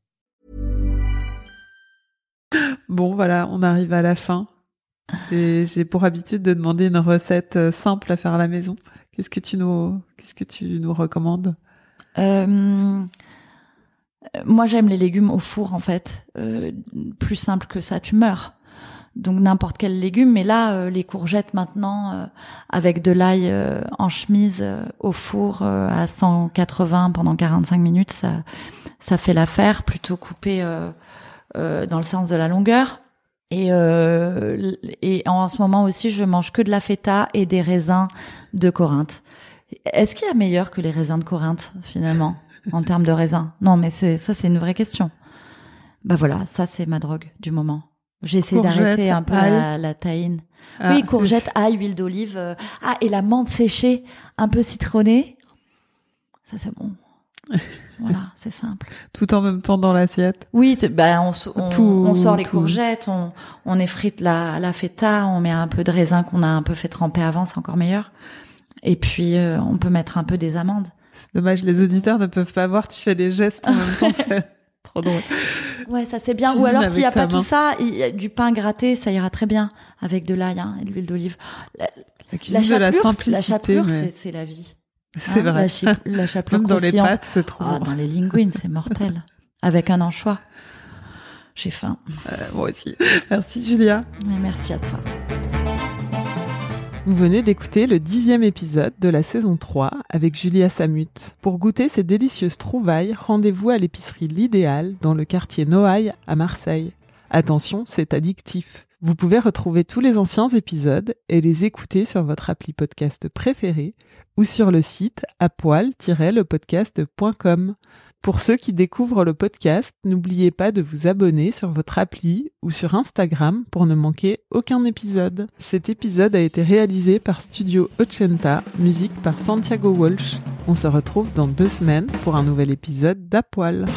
Speaker 2: Bon, voilà, on arrive à la fin. J'ai pour habitude de demander une recette euh, simple à faire à la maison. Qu'est-ce que tu nous, recommandes?
Speaker 3: Euh, moi, j'aime les légumes au four, en fait. Euh, plus simple que ça, tu meurs. Donc n'importe quel légume, mais là, les courgettes maintenant, avec de l'ail en chemise au four à 180 pendant 45 minutes, ça, ça fait l'affaire. Plutôt euh, dans le sens de la longueur. Et, euh, et en ce moment aussi, je mange que de la feta et des raisins de Corinthe. Est-ce qu'il y a meilleur que les raisins de Corinthe finalement en termes de raisins? Non, mais c'est ça, c'est une vraie question. Bah voilà, ça c'est ma drogue du moment.
Speaker 2: Courgette,
Speaker 3: d'arrêter un peu la, la tahine.
Speaker 2: Ah,
Speaker 3: oui, courgette, ail, huile d'olive. euh, Ah, et la menthe séchée, un peu citronnée. Ça c'est bon. voilà, c'est simple.
Speaker 2: Tout en même temps dans l'assiette.
Speaker 3: Oui, bah, on, on,
Speaker 2: Tout-
Speaker 3: on sort les
Speaker 2: tout.
Speaker 3: courgettes, on, on effrite la, la feta, on met un peu de raisin qu'on a un peu fait tremper avant, c'est encore meilleur. Et puis, euh, on peut mettre un peu des amandes.
Speaker 2: C'est dommage, les auditeurs ne peuvent pas voir. Tu fais des gestes en même temps. C'est trop drôle.
Speaker 3: Ouais, ça c'est bien. Ou alors, s'il n'y a pas
Speaker 2: main.
Speaker 3: tout ça, y a du pain gratté, ça ira très bien avec de l'ail hein, et de l'huile d'olive. La,
Speaker 2: La cuisine
Speaker 3: la
Speaker 2: de la
Speaker 3: la chapelure,
Speaker 2: mais
Speaker 3: c'est- c'est la vie.
Speaker 2: C'est
Speaker 3: Hein,
Speaker 2: vrai.
Speaker 3: La, chi- la chapelure
Speaker 2: dans les pâtes, c'est trop
Speaker 3: Ah,
Speaker 2: bon.
Speaker 3: dans les linguines, c'est mortel. avec un anchois. J'ai faim.
Speaker 2: Euh, moi aussi. Merci Julia.
Speaker 3: Merci à toi.
Speaker 2: Vous venez d'écouter le dixième épisode de la saison 3 avec Julia Samut. Pour goûter ces délicieuses trouvailles, rendez-vous à l'épicerie L'Idéal dans le quartier Noailles à Marseille. Attention, c'est addictif. Vous pouvez retrouver tous les anciens épisodes et les écouter sur votre appli podcast préféré ou sur le site apoil-lepodcast.com. Pour ceux qui découvrent le podcast, n'oubliez pas de vous abonner sur votre appli ou sur Instagram pour ne manquer aucun épisode. Cet épisode a été réalisé par Studio Ochenta, musique par Santiago Walsh. On se retrouve dans deux semaines pour un nouvel épisode d'Apoil.